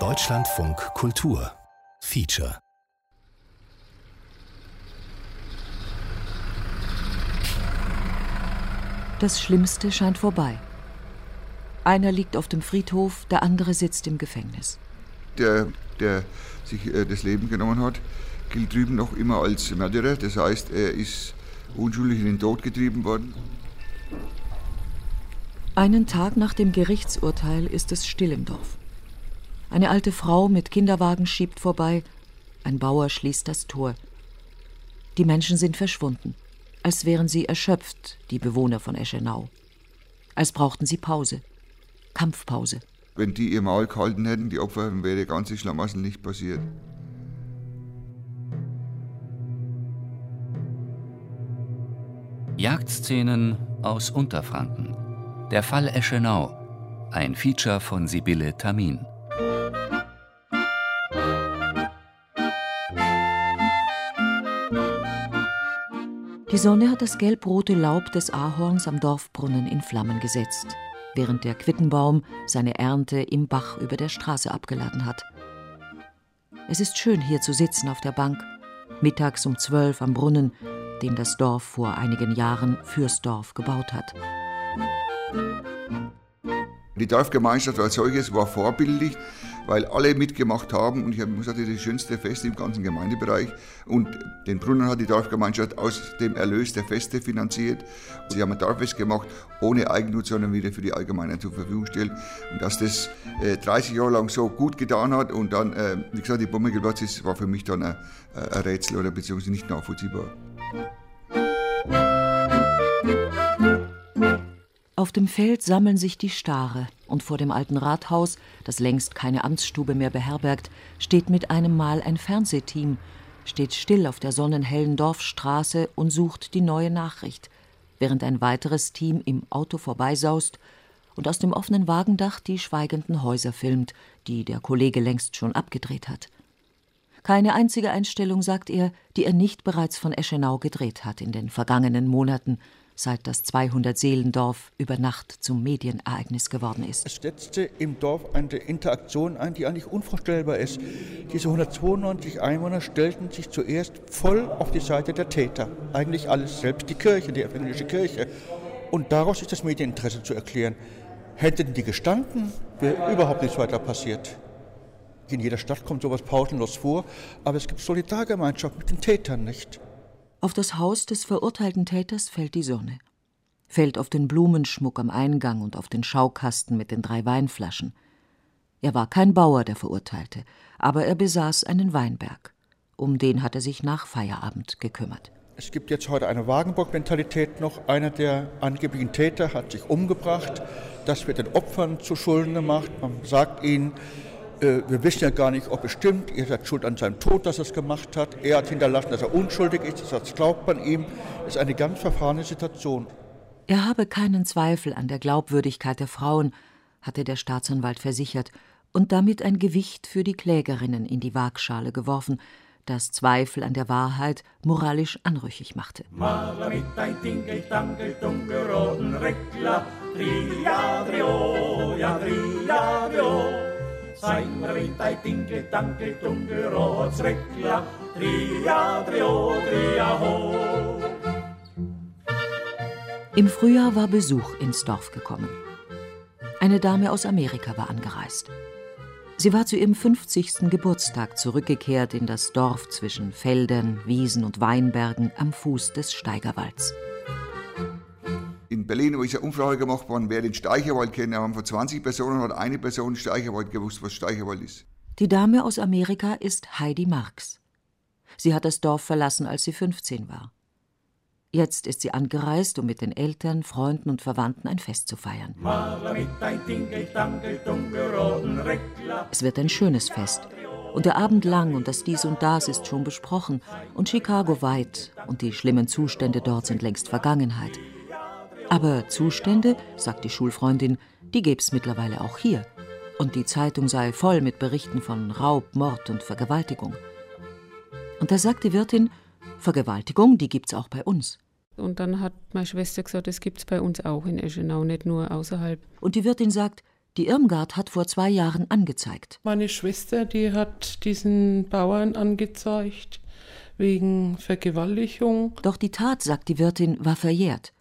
Deutschlandfunk Kultur Feature Das Schlimmste scheint vorbei. Einer liegt auf dem Friedhof, der andere sitzt im Gefängnis. Der, der sich äh, das Leben genommen hat, gilt drüben noch immer als Mörderer. Das heißt, er ist unschuldig in den Tod getrieben worden. Einen Tag nach dem Gerichtsurteil ist es still im Dorf. Eine alte Frau mit Kinderwagen schiebt vorbei, ein Bauer schließt das Tor. Die Menschen sind verschwunden, als wären sie erschöpft, die Bewohner von Eschenau. Als brauchten sie Pause. Kampfpause. Wenn die ihr Maul gehalten hätten, die Opfer, dann wäre der ganze Schlamassel nicht passiert. Jagdszenen aus Unterfranken. Der Fall Eschenau. Ein Feature von Sibylle Tamin. Die Sonne hat das gelbrote Laub des Ahorns am Dorfbrunnen in Flammen gesetzt während der Quittenbaum seine Ernte im Bach über der Straße abgeladen hat. Es ist schön, hier zu sitzen auf der Bank, mittags um zwölf am Brunnen, den das Dorf vor einigen Jahren fürs Dorf gebaut hat. Die Dorfgemeinschaft als solches war vorbildlich, weil alle mitgemacht haben und ich habe gesagt, das schönste Fest im ganzen Gemeindebereich. Und den Brunnen hat die Dorfgemeinschaft aus dem Erlös der Feste finanziert. Sie haben ein Dorffest gemacht, ohne Eigennutz, sondern wieder für die Allgemeinheit zur Verfügung gestellt. Und dass das äh, 30 Jahre lang so gut getan hat und dann, äh, wie gesagt, die Bombe geplatzt ist, war für mich dann ein, ein Rätsel oder beziehungsweise nicht nachvollziehbar. Auf dem Feld sammeln sich die Stare, und vor dem alten Rathaus, das längst keine Amtsstube mehr beherbergt, steht mit einem Mal ein Fernsehteam, steht still auf der sonnenhellen Dorfstraße und sucht die neue Nachricht, während ein weiteres Team im Auto vorbeisaust und aus dem offenen Wagendach die schweigenden Häuser filmt, die der Kollege längst schon abgedreht hat. Keine einzige Einstellung, sagt er, die er nicht bereits von Eschenau gedreht hat in den vergangenen Monaten, seit das 200-Seelendorf über Nacht zum Medienereignis geworden ist. Es setzte im Dorf eine Interaktion ein, die eigentlich unvorstellbar ist. Diese 192 Einwohner stellten sich zuerst voll auf die Seite der Täter. Eigentlich alles, selbst die Kirche, die evangelische Kirche. Und daraus ist das Medieninteresse zu erklären. Hätten die gestanden, wäre überhaupt nichts weiter passiert. In jeder Stadt kommt sowas pausenlos vor, aber es gibt Solidargemeinschaft mit den Tätern nicht. Auf das Haus des verurteilten Täters fällt die Sonne, fällt auf den Blumenschmuck am Eingang und auf den Schaukasten mit den drei Weinflaschen. Er war kein Bauer, der Verurteilte, aber er besaß einen Weinberg. Um den hat er sich nach Feierabend gekümmert. Es gibt jetzt heute eine Wagenburg-Mentalität noch. Einer der angeblichen Täter hat sich umgebracht. Das wird den Opfern zu Schulden gemacht. Man sagt ihnen, wir wissen ja gar nicht, ob es stimmt, ihr seid schuld an seinem Tod, dass er es gemacht hat. Er hat hinterlassen, dass er unschuldig ist, das glaubt man ihm. Das ist eine ganz verfahrene Situation. Er habe keinen Zweifel an der Glaubwürdigkeit der Frauen, hatte der Staatsanwalt versichert und damit ein Gewicht für die Klägerinnen in die Waagschale geworfen, das Zweifel an der Wahrheit moralisch anrüchig machte. I tingle tangle tungle rots rekla Tria, trio, tria, ho. Im Frühjahr war Besuch ins Dorf gekommen. Eine Dame aus Amerika war angereist. Sie war zu ihrem 50. Geburtstag zurückgekehrt in das Dorf zwischen Feldern, Wiesen und Weinbergen am Fuß des Steigerwalds in Berlin, wo ist eine Umfrage gemacht worden, wer den Steicherwald kennt. Da haben von 20 Personen hat eine Person Steicherwald gewusst, was Steicherwald ist. Die Dame aus Amerika ist Heidi Marx. Sie hat das Dorf verlassen, als sie 15 war. Jetzt ist sie angereist, um mit den Eltern, Freunden und Verwandten ein Fest zu feiern. Es wird ein schönes Fest. Und der Abend lang und das Dies und Das ist schon besprochen. Und Chicago weit und die schlimmen Zustände dort sind längst Vergangenheit. Aber Zustände, sagt die Schulfreundin, die gäb's mittlerweile auch hier. Und die Zeitung sei voll mit Berichten von Raub, Mord und Vergewaltigung. Und da sagt die Wirtin, Vergewaltigung, die gibt's auch bei uns. Und dann hat meine Schwester gesagt, das gibt's bei uns auch in Eschenau, nicht nur außerhalb. Und die Wirtin sagt, Die Irmgard hat vor zwei Jahren angezeigt. Meine Schwester, die hat diesen Bauern angezeigt wegen Vergewaltigung. Doch die Tat, sagt die Wirtin, war verjährt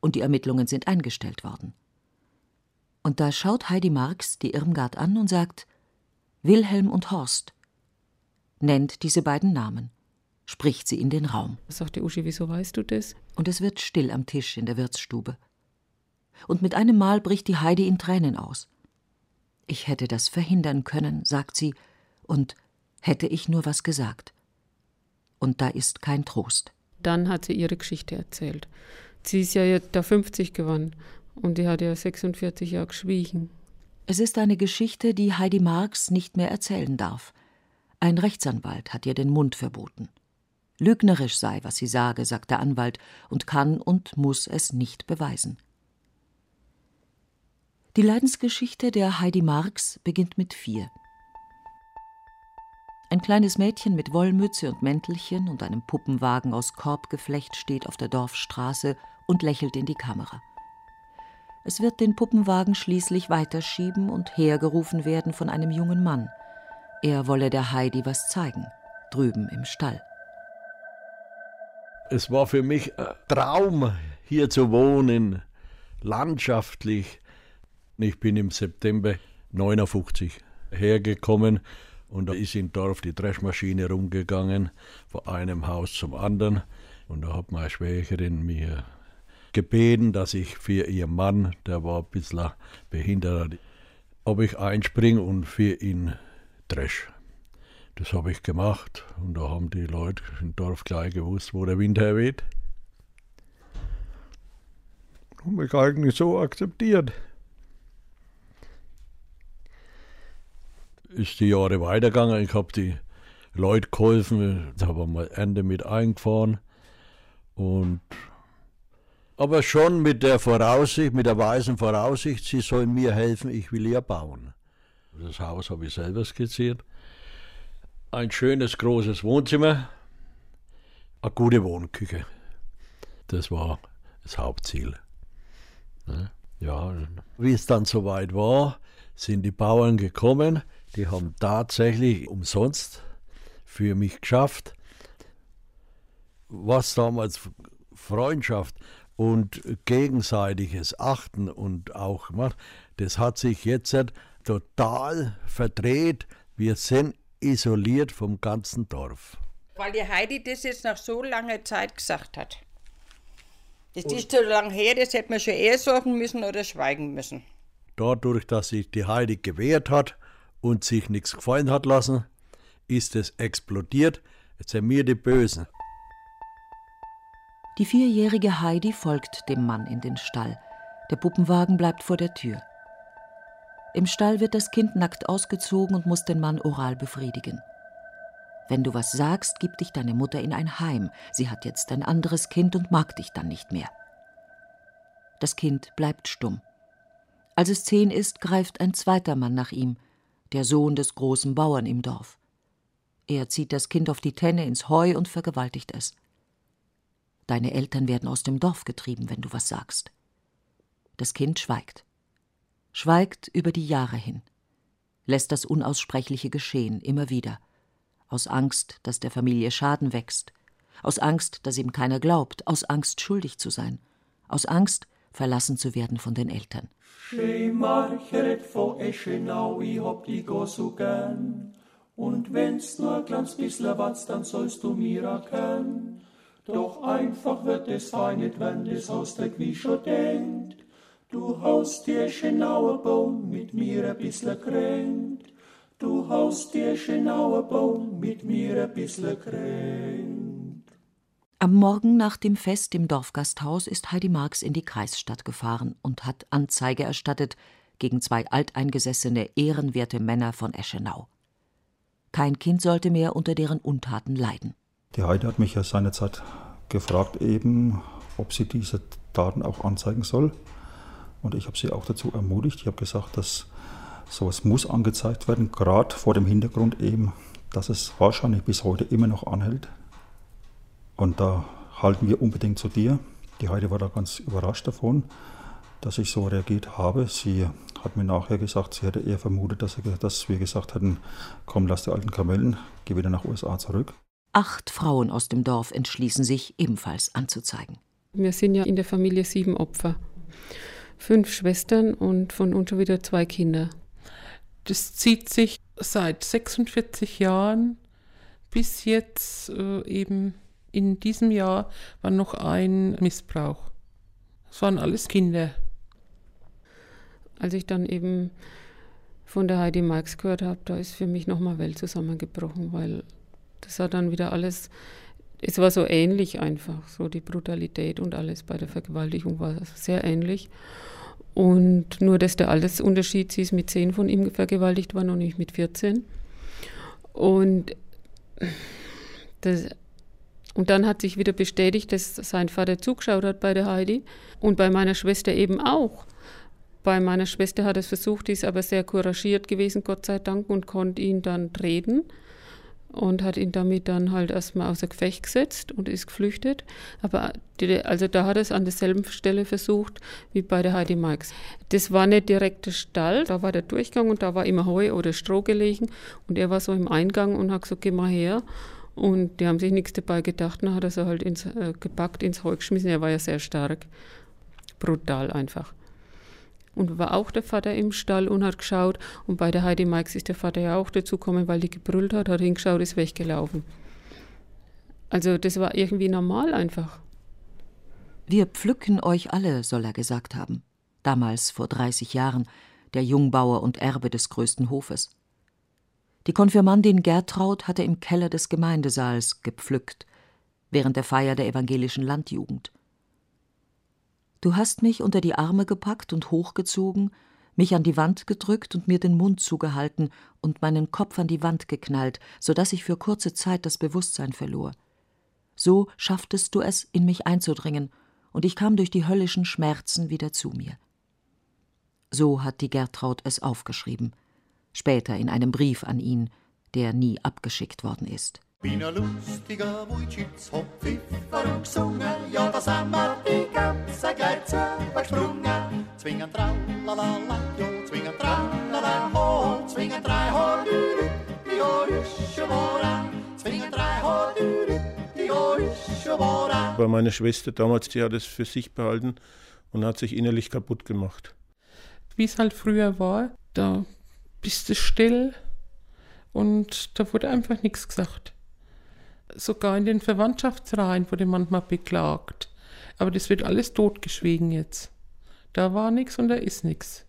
und die Ermittlungen sind eingestellt worden. Und da schaut Heidi Marx die Irmgard an und sagt: Wilhelm und Horst. Nennt diese beiden Namen, spricht sie in den Raum. Sagt die Uschi, wieso weißt du das? Und es wird still am Tisch in der Wirtsstube und mit einem Mal bricht die Heidi in Tränen aus. Ich hätte das verhindern können, sagt sie, und hätte ich nur was gesagt. Und da ist kein Trost. Dann hat sie ihre Geschichte erzählt. Sie ist ja jetzt da 50 geworden und die hat ja 46 Jahre geschwiegen. Es ist eine Geschichte, die Heidi Marx nicht mehr erzählen darf. Ein Rechtsanwalt hat ihr den Mund verboten. Lügnerisch sei, was sie sage, sagt der Anwalt, und kann und muss es nicht beweisen. Die Leidensgeschichte der Heidi Marx beginnt mit vier. Ein kleines Mädchen mit Wollmütze und Mäntelchen und einem Puppenwagen aus Korbgeflecht steht auf der Dorfstraße und lächelt in die Kamera. Es wird den Puppenwagen schließlich weiterschieben und hergerufen werden von einem jungen Mann. Er wolle der Heidi was zeigen, drüben im Stall. Es war für mich ein Traum, hier zu wohnen, landschaftlich, ich bin im September 59 hergekommen und da ist im Dorf die Dreschmaschine rumgegangen, von einem Haus zum anderen. Und da hat meine Schwägerin mir gebeten, dass ich für ihren Mann, der war ein bisschen behindert, ob ich einspringe und für ihn dresch. Das habe ich gemacht und da haben die Leute im Dorf gleich gewusst, wo der Wind herweht. Und mich eigentlich so akzeptiert. ist die Jahre weitergegangen. Ich habe die Leute geholfen, da haben wir Ende mit eingefahren. Und aber schon mit der Voraussicht, mit der weisen Voraussicht, sie sollen mir helfen, ich will ihr bauen. Das Haus habe ich selber skizziert. Ein schönes, großes Wohnzimmer, eine gute Wohnküche. Das war das Hauptziel. Ja, wie es dann soweit war, sind die Bauern gekommen, die haben tatsächlich umsonst für mich geschafft. Was damals Freundschaft und gegenseitiges Achten und auch, das hat sich jetzt total verdreht. Wir sind isoliert vom ganzen Dorf. Weil die Heidi das jetzt nach so langer Zeit gesagt hat. Das und ist so lange her, das hätte man schon eher sagen müssen oder schweigen müssen. Dadurch, dass sich die Heidi gewehrt hat, und sich nichts gefallen hat lassen, ist es explodiert. Jetzt sind wir die Bösen. Die vierjährige Heidi folgt dem Mann in den Stall. Der Puppenwagen bleibt vor der Tür. Im Stall wird das Kind nackt ausgezogen und muss den Mann oral befriedigen. Wenn du was sagst, gibt dich deine Mutter in ein Heim. Sie hat jetzt ein anderes Kind und mag dich dann nicht mehr. Das Kind bleibt stumm. Als es zehn ist, greift ein zweiter Mann nach ihm der Sohn des großen Bauern im Dorf. Er zieht das Kind auf die Tenne ins Heu und vergewaltigt es. Deine Eltern werden aus dem Dorf getrieben, wenn du was sagst. Das Kind schweigt. Schweigt über die Jahre hin. Lässt das Unaussprechliche geschehen, immer wieder. Aus Angst, dass der Familie Schaden wächst. Aus Angst, dass ihm keiner glaubt. Aus Angst, schuldig zu sein. Aus Angst, verlassen zu werden von den Eltern. Und wenn's nur ein kleines bisschen was, dann sollst du mir erkennen. Doch einfach wird es fein nicht, wenn das Haus der schon denkt. Du haust dir Eschenauer Baum mit mir ein bisschen kränkt. Du haust dir Eschenauer Baum mit mir ein bisschen kränkt. Am Morgen nach dem Fest im Dorfgasthaus ist Heidi Marx in die Kreisstadt gefahren und hat Anzeige erstattet gegen zwei alteingesessene, ehrenwerte Männer von Eschenau. Kein Kind sollte mehr unter deren Untaten leiden. Die Heidi hat mich ja seinerzeit gefragt, eben, ob sie diese Taten auch anzeigen soll. Und ich habe sie auch dazu ermutigt. Ich habe gesagt, dass sowas muss angezeigt werden, gerade vor dem Hintergrund eben, dass es wahrscheinlich bis heute immer noch anhält. Und da halten wir unbedingt zu dir. Die Heide war da ganz überrascht davon, dass ich so reagiert habe. Sie hat mir nachher gesagt, sie hätte eher vermutet, er, dass wir gesagt hätten, komm, lass die alten Kamellen, geh wieder nach USA zurück. Acht Frauen aus dem Dorf entschließen sich, ebenfalls anzuzeigen. Wir sind ja in der Familie sieben Opfer. Fünf Schwestern und von uns schon wieder zwei Kinder. Das zieht sich seit 46 Jahren bis jetzt äh, eben in diesem Jahr war noch ein Missbrauch. Es waren alles Kinder. Als ich dann eben von der Heidi Marx gehört habe, da ist für mich nochmal Welt zusammengebrochen, weil das hat dann wieder alles, es war so ähnlich einfach, so die Brutalität und alles bei der Vergewaltigung war sehr ähnlich. Und nur, dass der Altersunterschied, sie ist mit zehn von ihm vergewaltigt worden und nicht mit 14. Und, das, und dann hat sich wieder bestätigt, dass sein Vater zugeschaut hat bei der Heidi und bei meiner Schwester eben auch. Bei meiner Schwester hat es versucht, ist aber sehr couragiert gewesen, Gott sei Dank, und konnte ihn dann reden und hat ihn damit dann halt erstmal außer Gefecht gesetzt und ist geflüchtet. Aber die, also da hat er es an derselben Stelle versucht wie bei der Heidi Marx. Das war nicht direkt der Stall, da war der Durchgang und da war immer Heu oder Stroh gelegen und er war so im Eingang und hat gesagt, geh mal her. Und die haben sich nichts dabei gedacht, dann hat er so halt ins, äh, gepackt, ins Heu geschmissen. Er war ja sehr stark, brutal einfach. Und war auch der Vater im Stall und hat geschaut. Und bei der Heidi Marx ist der Vater ja auch dazugekommen, weil die gebrüllt hat, hat hingeschaut, ist weggelaufen. Also das war irgendwie normal einfach. Wir pflücken euch alle, soll er gesagt haben. Damals vor 30 Jahren, der Jungbauer und Erbe des größten Hofes. Die Konfirmandin Gertraud hatte im Keller des Gemeindesaals gepflückt, während der Feier der evangelischen Landjugend. Du hast mich unter die Arme gepackt und hochgezogen, mich an die Wand gedrückt und mir den Mund zugehalten und meinen Kopf an die Wand geknallt, so dass ich für kurze Zeit das Bewusstsein verlor. So schafftest du es, in mich einzudringen, und ich kam durch die höllischen Schmerzen wieder zu mir. So hat die Gertraud es aufgeschrieben, später in einem Brief an ihn, der nie abgeschickt worden ist. Bin ein lustiger Wujitz, hab Pfiffer und gesungen, ja, da sind wir die ganze gleich zugesprungen. Zwingen tralala, jo, zwingen tralala, ho, zwingen drei, ho, dü, dü, jo, ische vora, zwingen drei, ho, dü, dü, jo, ische vora. War meine Schwester damals, die hat es für sich behalten und hat sich innerlich kaputt gemacht. Wie es halt früher war, da bist du still und da wurde einfach nichts gesagt sogar in den Verwandtschaftsreihen wurde manchmal beklagt. Aber das wird alles totgeschwiegen jetzt. Da war nichts und da ist nichts.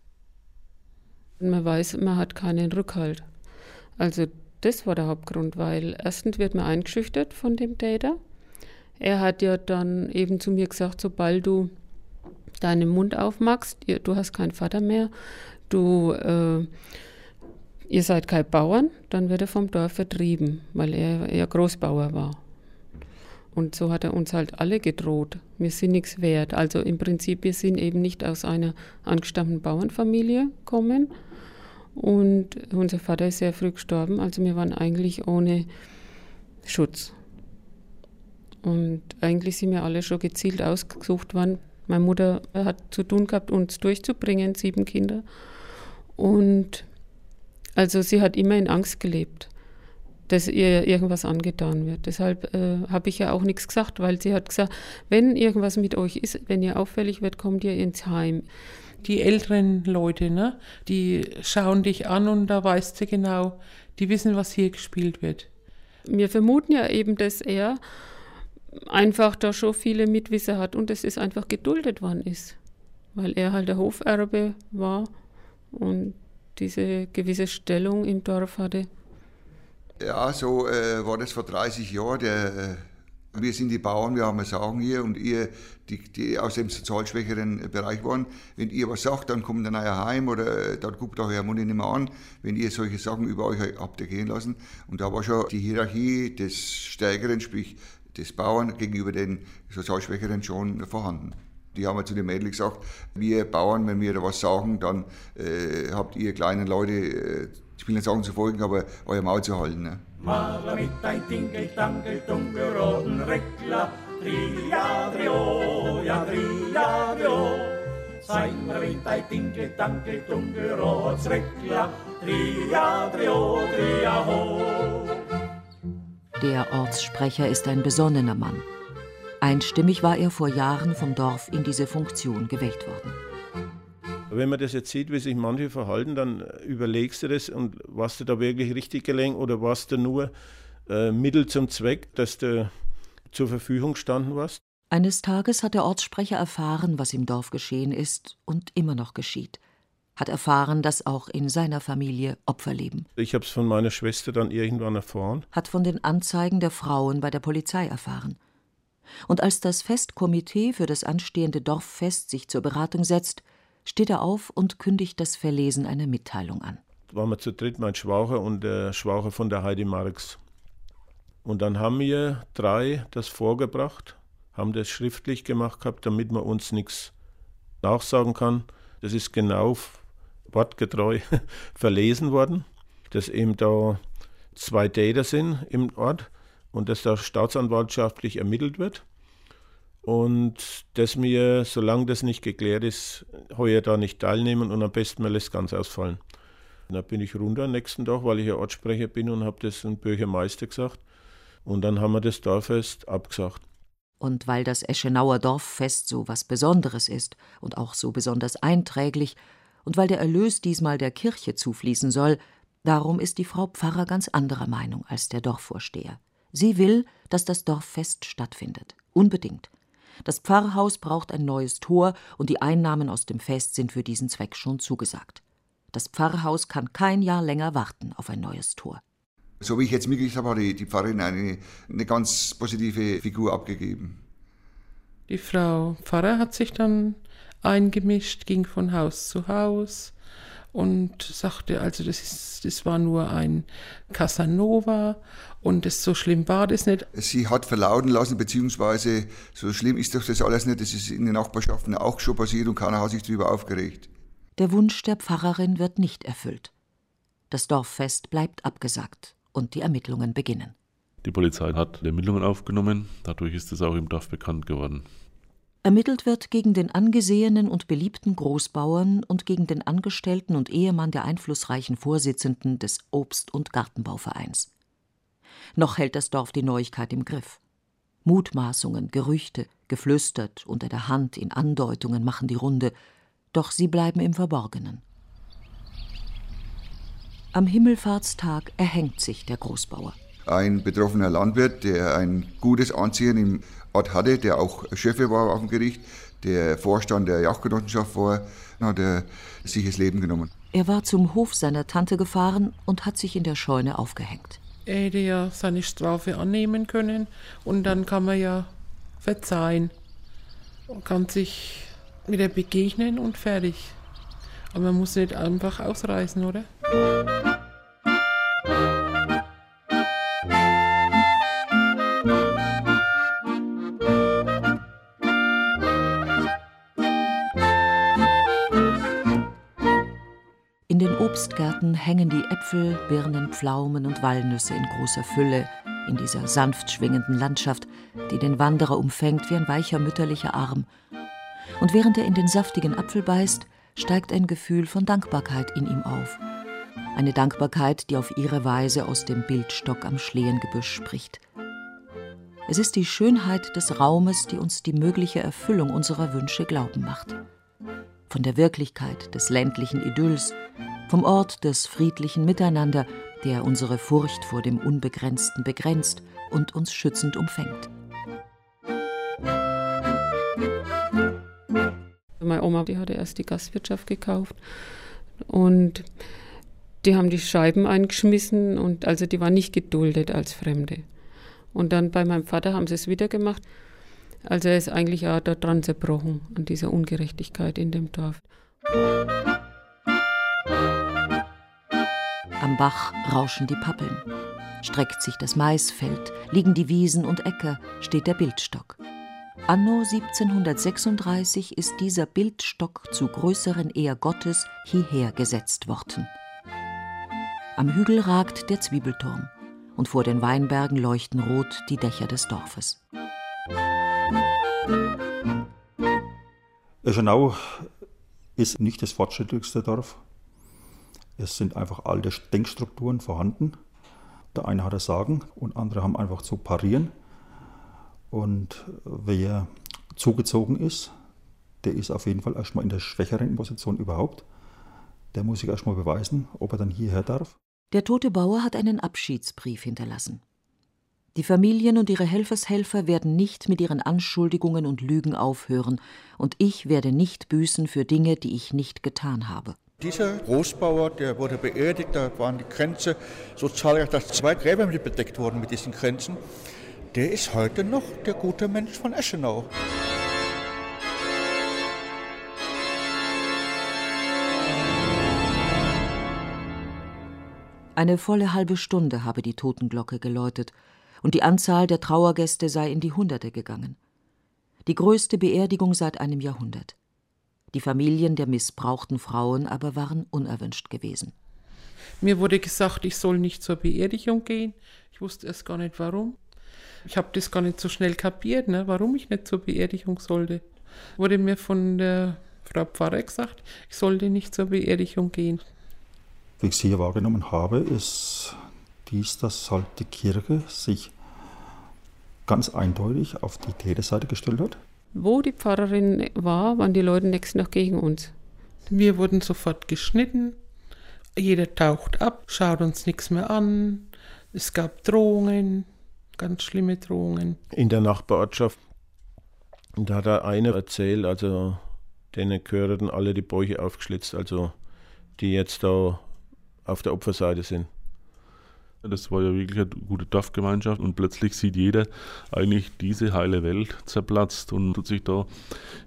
Man weiß, man hat keinen Rückhalt. Also das war der Hauptgrund, weil erstens wird man eingeschüchtert von dem Täter. Er hat ja dann eben zu mir gesagt, sobald du deinen Mund aufmachst, du hast keinen Vater mehr, du äh, ihr seid kein Bauern, dann wird er vom Dorf vertrieben, weil er, er Großbauer war. Und so hat er uns halt alle gedroht. Wir sind nichts wert. Also im Prinzip, wir sind eben nicht aus einer angestammten Bauernfamilie kommen. Und unser Vater ist sehr früh gestorben, also wir waren eigentlich ohne Schutz. Und eigentlich sind wir alle schon gezielt ausgesucht worden. Meine Mutter hat zu tun gehabt, uns durchzubringen, sieben Kinder. Und also sie hat immer in Angst gelebt, dass ihr irgendwas angetan wird. Deshalb äh, habe ich ja auch nichts gesagt, weil sie hat gesagt, wenn irgendwas mit euch ist, wenn ihr auffällig wird, kommt ihr ins Heim. Die älteren Leute, ne, die schauen dich an und da weißt du genau, die wissen, was hier gespielt wird. Wir vermuten ja eben, dass er einfach da schon viele Mitwisser hat und dass es einfach geduldet worden ist, weil er halt der Hoferbe war und diese gewisse Stellung im Dorf hatte? Ja, so äh, war das vor 30 Jahren. Der, äh, wir sind die Bauern, wir haben ein Sagen hier und ihr, die, die aus dem sozial schwächeren Bereich waren, wenn ihr was sagt, dann kommt ein neuer heim oder äh, dann guckt euer Mund nicht mehr an, wenn ihr solche Sachen über euch habt gehen lassen. Und da war schon die Hierarchie des Stärkeren, sprich des Bauern gegenüber den sozial Schwächeren schon vorhanden. Die haben zu den Mädels gesagt, wir Bauern, wenn wir da was sagen, dann äh, habt ihr kleinen Leute, äh, ich will nicht sagen zu folgen, aber euer Maul zu halten. Ne? Ja. Der Ortssprecher ist ein besonnener Mann. Einstimmig war er vor Jahren vom Dorf in diese Funktion gewählt worden. Wenn man das jetzt sieht, wie sich manche verhalten, dann überlegst du das und was du da wirklich richtig gelenkt oder was du nur äh, Mittel zum Zweck, dass du zur Verfügung standen warst. Eines Tages hat der Ortssprecher erfahren, was im Dorf geschehen ist und immer noch geschieht. Hat erfahren, dass auch in seiner Familie Opfer leben. Ich habe es von meiner Schwester dann irgendwann erfahren. Hat von den Anzeigen der Frauen bei der Polizei erfahren. Und als das Festkomitee für das anstehende Dorffest sich zur Beratung setzt, steht er auf und kündigt das Verlesen einer Mitteilung an. Waren wir zu dritt, mein Schwager und der Schwager von der Heidi Marx. Und dann haben wir drei das vorgebracht, haben das schriftlich gemacht gehabt, damit man uns nichts nachsagen kann. Das ist genau wortgetreu verlesen worden, dass eben da zwei Täter sind im Ort und dass da staatsanwaltschaftlich ermittelt wird. Und dass wir, solange das nicht geklärt ist, heuer da nicht teilnehmen und am besten man lässt ganz ausfallen. Und dann bin ich runter am nächsten Tag, weil ich ja Ortssprecher bin und habe das dem Bürgermeister gesagt. Und dann haben wir das Dorffest abgesagt. Und weil das Eschenauer Dorffest so was Besonderes ist und auch so besonders einträglich, und weil der Erlös diesmal der Kirche zufließen soll, darum ist die Frau Pfarrer ganz anderer Meinung als der Dorfvorsteher. Sie will, dass das Dorffest stattfindet. Unbedingt. Das Pfarrhaus braucht ein neues Tor und die Einnahmen aus dem Fest sind für diesen Zweck schon zugesagt. Das Pfarrhaus kann kein Jahr länger warten auf ein neues Tor. So wie ich jetzt mitgekriegt habe, hat die, die Pfarrerin eine, eine ganz positive Figur abgegeben. Die Frau Pfarrer hat sich dann eingemischt, ging von Haus zu Haus und sagte, also das, ist, das war nur ein Casanova und das, so schlimm war das nicht. Sie hat verlauten lassen, beziehungsweise so schlimm ist doch das alles nicht, das ist in den Nachbarschaften auch schon passiert und keiner hat sich darüber aufgeregt. Der Wunsch der Pfarrerin wird nicht erfüllt. Das Dorffest bleibt abgesagt und die Ermittlungen beginnen. Die Polizei hat Ermittlungen aufgenommen, dadurch ist es auch im Dorf bekannt geworden. Ermittelt wird gegen den angesehenen und beliebten Großbauern und gegen den Angestellten und Ehemann der einflussreichen Vorsitzenden des Obst- und Gartenbauvereins. Noch hält das Dorf die Neuigkeit im Griff. Mutmaßungen, Gerüchte, geflüstert, unter der Hand in Andeutungen machen die Runde, doch sie bleiben im Verborgenen. Am Himmelfahrtstag erhängt sich der Großbauer. Ein betroffener Landwirt, der ein gutes Ansehen im Ort hatte, der auch Chef war auf dem Gericht, der Vorstand der Jagdgenossenschaft war, hat er sich das Leben genommen. Er war zum Hof seiner Tante gefahren und hat sich in der Scheune aufgehängt. Er hätte ja seine Strafe annehmen können und dann kann man ja verzeihen und kann sich wieder begegnen und fertig. Aber man muss nicht einfach ausreißen, oder? Obstgärten hängen die Äpfel, Birnen, Pflaumen und Walnüsse in großer Fülle in dieser sanft schwingenden Landschaft, die den Wanderer umfängt wie ein weicher mütterlicher Arm. Und während er in den saftigen Apfel beißt, steigt ein Gefühl von Dankbarkeit in ihm auf. Eine Dankbarkeit, die auf ihre Weise aus dem Bildstock am Schlehengebüsch spricht. Es ist die Schönheit des Raumes, die uns die mögliche Erfüllung unserer Wünsche glauben macht. Von der Wirklichkeit des ländlichen Idylls, vom Ort des friedlichen Miteinander, der unsere Furcht vor dem Unbegrenzten begrenzt und uns schützend umfängt. Meine Oma, die hatte erst die Gastwirtschaft gekauft und die haben die Scheiben eingeschmissen und also die war nicht geduldet als Fremde. Und dann bei meinem Vater haben sie es wieder gemacht. Also er ist eigentlich auch daran zerbrochen, an dieser Ungerechtigkeit in dem Dorf. Am Bach rauschen die Pappeln. Streckt sich das Maisfeld, liegen die Wiesen und Äcker, steht der Bildstock. Anno 1736 ist dieser Bildstock zu größeren Ehr Gottes hierher gesetzt worden. Am Hügel ragt der Zwiebelturm und vor den Weinbergen leuchten rot die Dächer des Dorfes. Eschenau ist nicht das fortschrittlichste Dorf. Es sind einfach alte Denkstrukturen vorhanden. Der eine hat das Sagen und andere haben einfach zu parieren. Und wer zugezogen ist, der ist auf jeden Fall erstmal in der schwächeren Position überhaupt. Der muss sich erstmal beweisen, ob er dann hierher darf. Der tote Bauer hat einen Abschiedsbrief hinterlassen. Die Familien und ihre Helfershelfer werden nicht mit ihren Anschuldigungen und Lügen aufhören, und ich werde nicht büßen für Dinge, die ich nicht getan habe. Dieser Großbauer, der wurde beerdigt, da waren die Grenze so zahlreich, dass zwei Gräber mit bedeckt wurden mit diesen Grenzen. Der ist heute noch der gute Mensch von Eschenau. Eine volle halbe Stunde habe die Totenglocke geläutet, und die Anzahl der Trauergäste sei in die Hunderte gegangen. Die größte Beerdigung seit einem Jahrhundert. Die Familien der missbrauchten Frauen aber waren unerwünscht gewesen. Mir wurde gesagt, ich soll nicht zur Beerdigung gehen. Ich wusste erst gar nicht warum. Ich habe das gar nicht so schnell kapiert, ne, warum ich nicht zur Beerdigung sollte. Wurde mir von der Frau Pfarrer gesagt, ich sollte nicht zur Beerdigung gehen. Wie ich es hier wahrgenommen habe, ist dies, dass halt die Kirche sich ganz eindeutig auf die Täterseite gestellt hat. Wo die Pfarrerin war, waren die Leute nächst noch gegen uns. Wir wurden sofort geschnitten. Jeder taucht ab, schaut uns nichts mehr an. Es gab Drohungen, ganz schlimme Drohungen. In der Nachbarortschaft, da hat der eine erzählt, also denen gehörten alle die Bäuche aufgeschlitzt, also die jetzt da auf der Opferseite sind. Das war ja wirklich eine gute Dorfgemeinschaft und plötzlich sieht jeder eigentlich diese heile Welt zerplatzt und tut sich da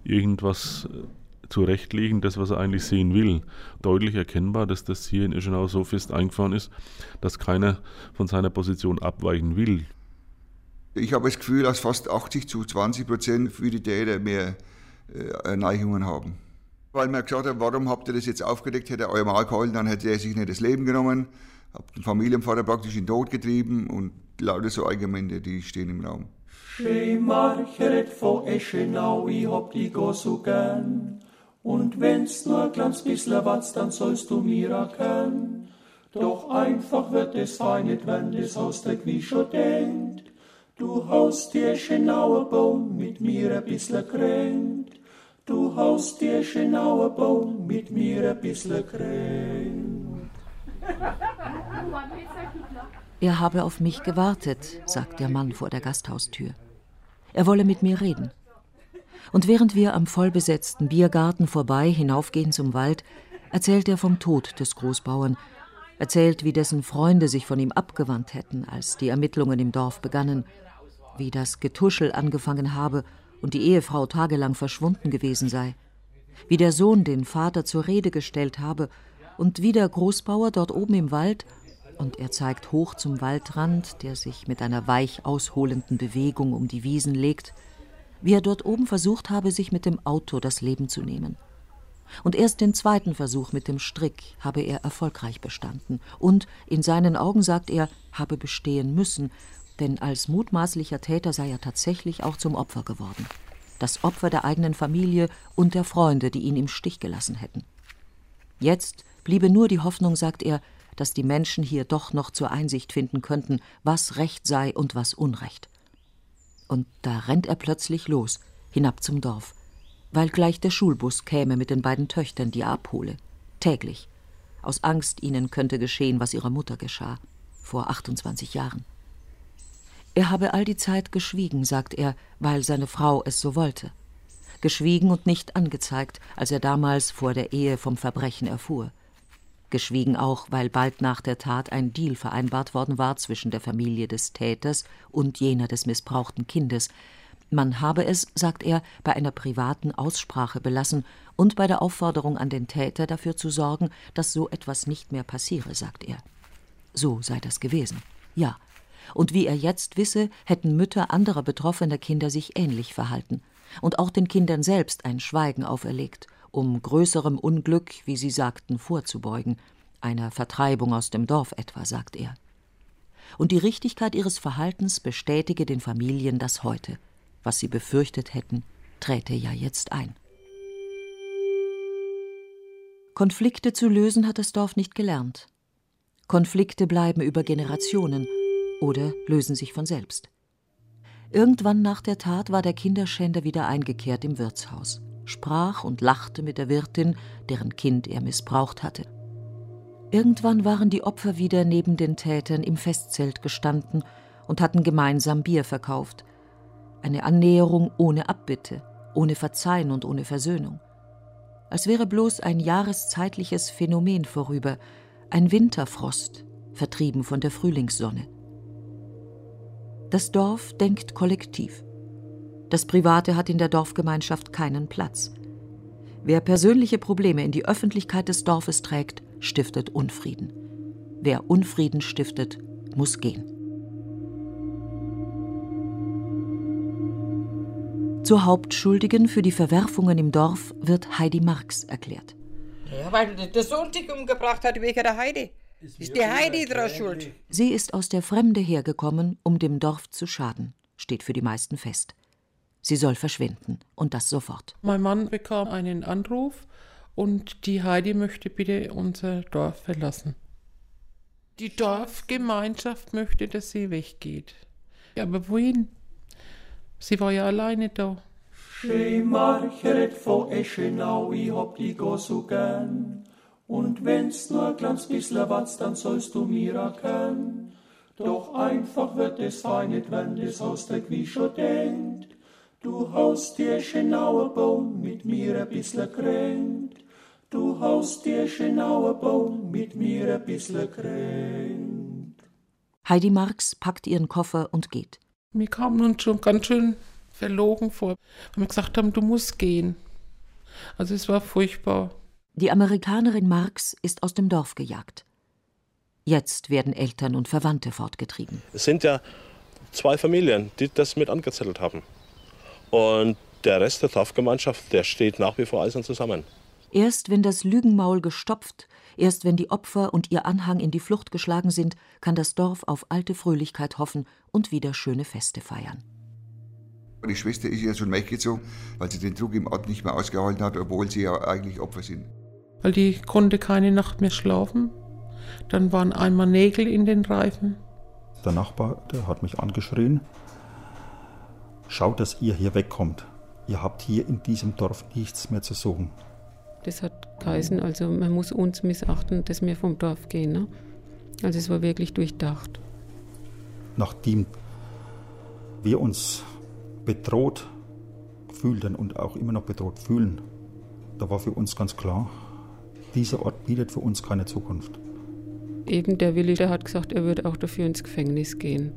irgendwas äh, zurechtlegen, das, was er eigentlich sehen will. Deutlich erkennbar, dass das hier in Ischenau so fest eingefahren ist, dass keiner von seiner Position abweichen will. Ich habe das Gefühl, dass fast 80 zu 20 Prozent für die Täter mehr äh, Neigungen haben. Weil man gesagt hat, warum habt ihr das jetzt aufgedeckt? Hätte er einmal gehalten, dann hätte er sich nicht das Leben genommen habe den Familienvater praktisch in den Tod getrieben und lauter so Argumente, die stehen im Raum. Schee vor Eschenau, ich hab die go so gern. Und wenn's nur ein kleines bisschen was, dann sollst du mir erkennen. Doch einfach wird es fein nicht, wenn das Haus der schon denkt. Du haust dir Eschenauer Baum mit mir ein bisschen kränkt. Du haust dir Eschenauer Baum mit mir ein bisschen kränkt. Er habe auf mich gewartet, sagt der Mann vor der Gasthaustür. Er wolle mit mir reden. Und während wir am vollbesetzten Biergarten vorbei hinaufgehen zum Wald, erzählt er vom Tod des Großbauern, erzählt, wie dessen Freunde sich von ihm abgewandt hätten, als die Ermittlungen im Dorf begannen, wie das Getuschel angefangen habe und die Ehefrau tagelang verschwunden gewesen sei, wie der Sohn den Vater zur Rede gestellt habe und wie der Großbauer dort oben im Wald, und er zeigt hoch zum Waldrand, der sich mit einer weich ausholenden Bewegung um die Wiesen legt, wie er dort oben versucht habe, sich mit dem Auto das Leben zu nehmen. Und erst den zweiten Versuch mit dem Strick habe er erfolgreich bestanden und, in seinen Augen sagt er, habe bestehen müssen, denn als mutmaßlicher Täter sei er tatsächlich auch zum Opfer geworden. Das Opfer der eigenen Familie und der Freunde, die ihn im Stich gelassen hätten. Jetzt bliebe nur die Hoffnung, sagt er, dass die Menschen hier doch noch zur Einsicht finden könnten, was Recht sei und was Unrecht. Und da rennt er plötzlich los, hinab zum Dorf, weil gleich der Schulbus käme mit den beiden Töchtern, die er abhole, täglich, aus Angst, ihnen könnte geschehen, was ihrer Mutter geschah, vor 28 Jahren. Er habe all die Zeit geschwiegen, sagt er, weil seine Frau es so wollte. Geschwiegen und nicht angezeigt, als er damals vor der Ehe vom Verbrechen erfuhr geschwiegen auch, weil bald nach der Tat ein Deal vereinbart worden war zwischen der Familie des Täters und jener des missbrauchten Kindes. Man habe es, sagt er, bei einer privaten Aussprache belassen und bei der Aufforderung an den Täter dafür zu sorgen, dass so etwas nicht mehr passiere, sagt er. So sei das gewesen. Ja. Und wie er jetzt wisse, hätten Mütter anderer betroffener Kinder sich ähnlich verhalten und auch den Kindern selbst ein Schweigen auferlegt um größerem Unglück, wie sie sagten, vorzubeugen, einer Vertreibung aus dem Dorf etwa, sagt er. Und die Richtigkeit ihres Verhaltens bestätige den Familien das heute. Was sie befürchtet hätten, träte ja jetzt ein. Konflikte zu lösen hat das Dorf nicht gelernt. Konflikte bleiben über Generationen oder lösen sich von selbst. Irgendwann nach der Tat war der Kinderschänder wieder eingekehrt im Wirtshaus, sprach und lachte mit der Wirtin, deren Kind er missbraucht hatte. Irgendwann waren die Opfer wieder neben den Tätern im Festzelt gestanden und hatten gemeinsam Bier verkauft. Eine Annäherung ohne Abbitte, ohne Verzeihen und ohne Versöhnung. Als wäre bloß ein jahreszeitliches Phänomen vorüber, ein Winterfrost, vertrieben von der Frühlingssonne. Das Dorf denkt kollektiv. Das Private hat in der Dorfgemeinschaft keinen Platz. Wer persönliche Probleme in die Öffentlichkeit des Dorfes trägt, stiftet Unfrieden. Wer Unfrieden stiftet, muss gehen. Zur Hauptschuldigen für die Verwerfungen im Dorf wird Heidi Marx erklärt. Ja, weil der Sohn sich umgebracht hat wegen der Heidi. Ist die Heidi dran schuld? Sie ist aus der Fremde hergekommen, um dem Dorf zu schaden, steht für die meisten fest. Sie soll verschwinden und das sofort. Mein Mann bekam einen Anruf und die Heidi möchte bitte unser Dorf verlassen. Die Dorfgemeinschaft möchte, dass sie weggeht. Aber wohin? Sie war ja alleine da. Schee Marcheret vor Eschenau, ich hab die go so gern. Und wenn's nur ein kleines bisschen was, dann sollst du mir erkennen. Doch einfach wird es fein nicht, wenn das Haus der wie schon denkt. Du haust dir Eschenauer Baum mit mir ein bisschen kränkt. Du haust dir Eschenauer Baum mit mir ein bisschen kränkt. Heidi Marx packt ihren Koffer und geht. Mir kam nun schon ganz schön verlogen vor, weil wir gesagt haben, du musst gehen. Also es war furchtbar. Die Amerikanerin Marx ist aus dem Dorf gejagt. Jetzt werden Eltern und Verwandte fortgetrieben. Es sind ja zwei Familien, die das mit angezettelt haben. Und der Rest der Dorfgemeinschaft, der steht nach wie vor eisern zusammen. Erst wenn das Lügenmaul gestopft, erst wenn die Opfer und ihr Anhang in die Flucht geschlagen sind, kann das Dorf auf alte Fröhlichkeit hoffen und wieder schöne Feste feiern. Die Schwester ist ja schon weggezogen, weil sie den Druck im Ort nicht mehr ausgehalten hat, obwohl sie ja eigentlich Opfer sind. Weil die konnte keine Nacht mehr schlafen. Dann waren einmal Nägel in den Reifen. Der Nachbar, der hat mich angeschrien. Schaut, dass ihr hier wegkommt. Ihr habt hier in diesem Dorf nichts mehr zu suchen. Das hat geheißen, also man muss uns missachten, dass wir vom Dorf gehen. Ne? Also es war wirklich durchdacht. Nachdem wir uns bedroht fühlten und auch immer noch bedroht fühlen, da war für uns ganz klar, dieser Ort bietet für uns keine Zukunft. Eben der Willi, der hat gesagt, er würde auch dafür ins Gefängnis gehen.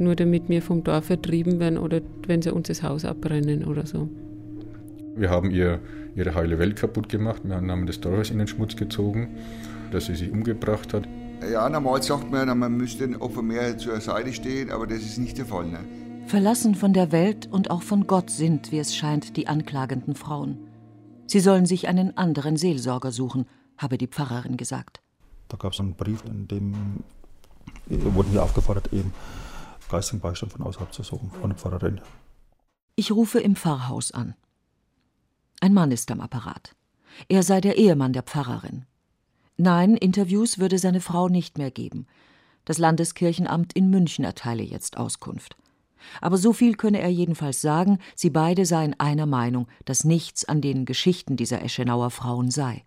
Nur damit wir vom Dorf vertrieben werden oder wenn sie uns das Haus abbrennen oder so. Wir haben ihr ihre heile Welt kaputt gemacht. Wir haben das Dorf in den Schmutz gezogen, dass sie sich umgebracht hat. Ja, normal sagt man, man müsste den Opfer mehr zur Seite stehen, aber das ist nicht der Fall. Ne? Verlassen von der Welt und auch von Gott sind, wie es scheint, die anklagenden Frauen. Sie sollen sich einen anderen Seelsorger suchen, habe die Pfarrerin gesagt. Da gab es einen Brief, in dem wurden wir aufgefordert, eben geistigen Beistand von außerhalb zu suchen, von der Pfarrerin. Ich rufe im Pfarrhaus an. Ein Mann ist am Apparat. Er sei der Ehemann der Pfarrerin. Nein, Interviews würde seine Frau nicht mehr geben. Das Landeskirchenamt in München erteile jetzt Auskunft. Aber so viel könne er jedenfalls sagen, sie beide seien einer Meinung, dass nichts an den Geschichten dieser Eschenauer Frauen sei.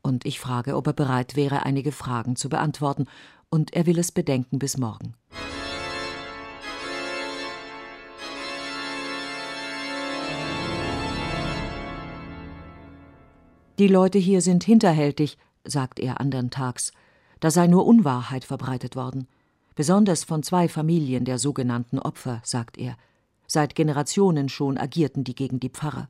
Und ich frage, ob er bereit wäre, einige Fragen zu beantworten, und er will es bedenken bis morgen. Die Leute hier sind hinterhältig, sagt er andern Tags. Da sei nur Unwahrheit verbreitet worden. Besonders von zwei Familien der sogenannten Opfer, sagt er. Seit Generationen schon agierten die gegen die Pfarrer.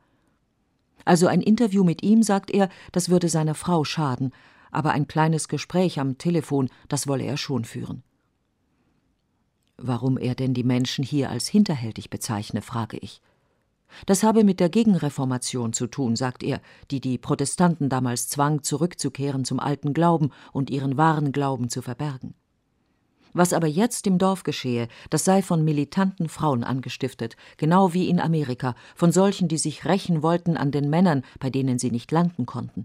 Also ein Interview mit ihm, sagt er, das würde seiner Frau schaden, aber ein kleines Gespräch am Telefon, das wolle er schon führen. Warum er denn die Menschen hier als hinterhältig bezeichne, frage ich. Das habe mit der Gegenreformation zu tun, sagt er, die die Protestanten damals zwang, zurückzukehren zum alten Glauben und ihren wahren Glauben zu verbergen. Was aber jetzt im Dorf geschehe, das sei von militanten Frauen angestiftet, genau wie in Amerika, von solchen, die sich rächen wollten an den Männern, bei denen sie nicht landen konnten.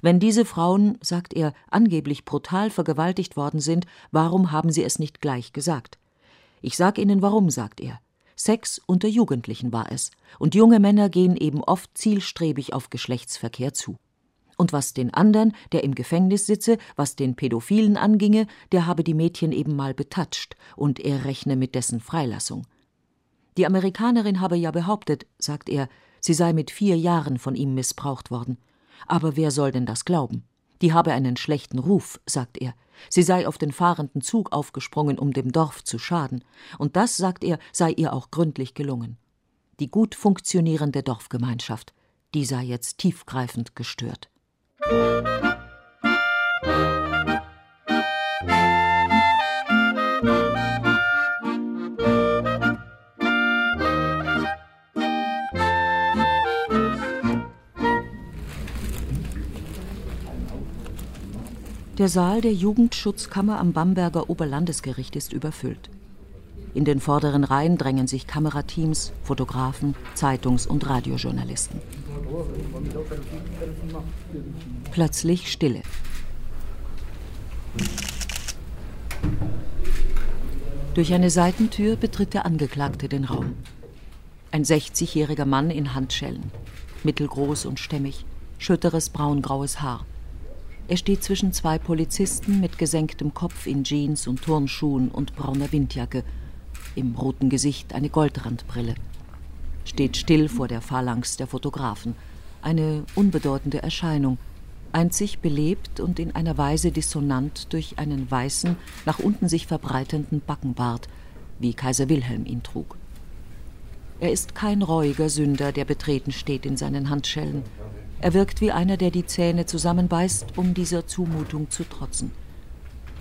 Wenn diese Frauen, sagt er, angeblich brutal vergewaltigt worden sind, warum haben sie es nicht gleich gesagt? Ich sag Ihnen warum, sagt er. Sex unter Jugendlichen war es, und junge Männer gehen eben oft zielstrebig auf Geschlechtsverkehr zu. Und was den anderen, der im Gefängnis sitze, was den Pädophilen anginge, der habe die Mädchen eben mal betatscht, und er rechne mit dessen Freilassung. Die Amerikanerin habe ja behauptet, sagt er, sie sei mit vier Jahren von ihm missbraucht worden. Aber wer soll denn das glauben? Die habe einen schlechten Ruf, sagt er. Sie sei auf den fahrenden Zug aufgesprungen, um dem Dorf zu schaden. Und das, sagt er, sei ihr auch gründlich gelungen. Die gut funktionierende Dorfgemeinschaft, die sei jetzt tiefgreifend gestört. Der Saal der Jugendschutzkammer am Bamberger Oberlandesgericht ist überfüllt. In den vorderen Reihen drängen sich Kamerateams, Fotografen, Zeitungs- und Radiojournalisten. Plötzlich Stille. Durch eine Seitentür betritt der Angeklagte den Raum. Ein 60-jähriger Mann in Handschellen, mittelgroß und stämmig, schütteres braungraues Haar. Er steht zwischen zwei Polizisten mit gesenktem Kopf in Jeans und Turnschuhen und brauner Windjacke, im roten Gesicht eine Goldrandbrille. Steht still vor der Phalanx der Fotografen, eine unbedeutende Erscheinung, einzig belebt und in einer Weise dissonant durch einen weißen, nach unten sich verbreitenden Backenbart, wie Kaiser Wilhelm ihn trug. Er ist kein reuiger Sünder, der betreten steht in seinen Handschellen, er wirkt wie einer, der die Zähne zusammenbeißt, um dieser Zumutung zu trotzen.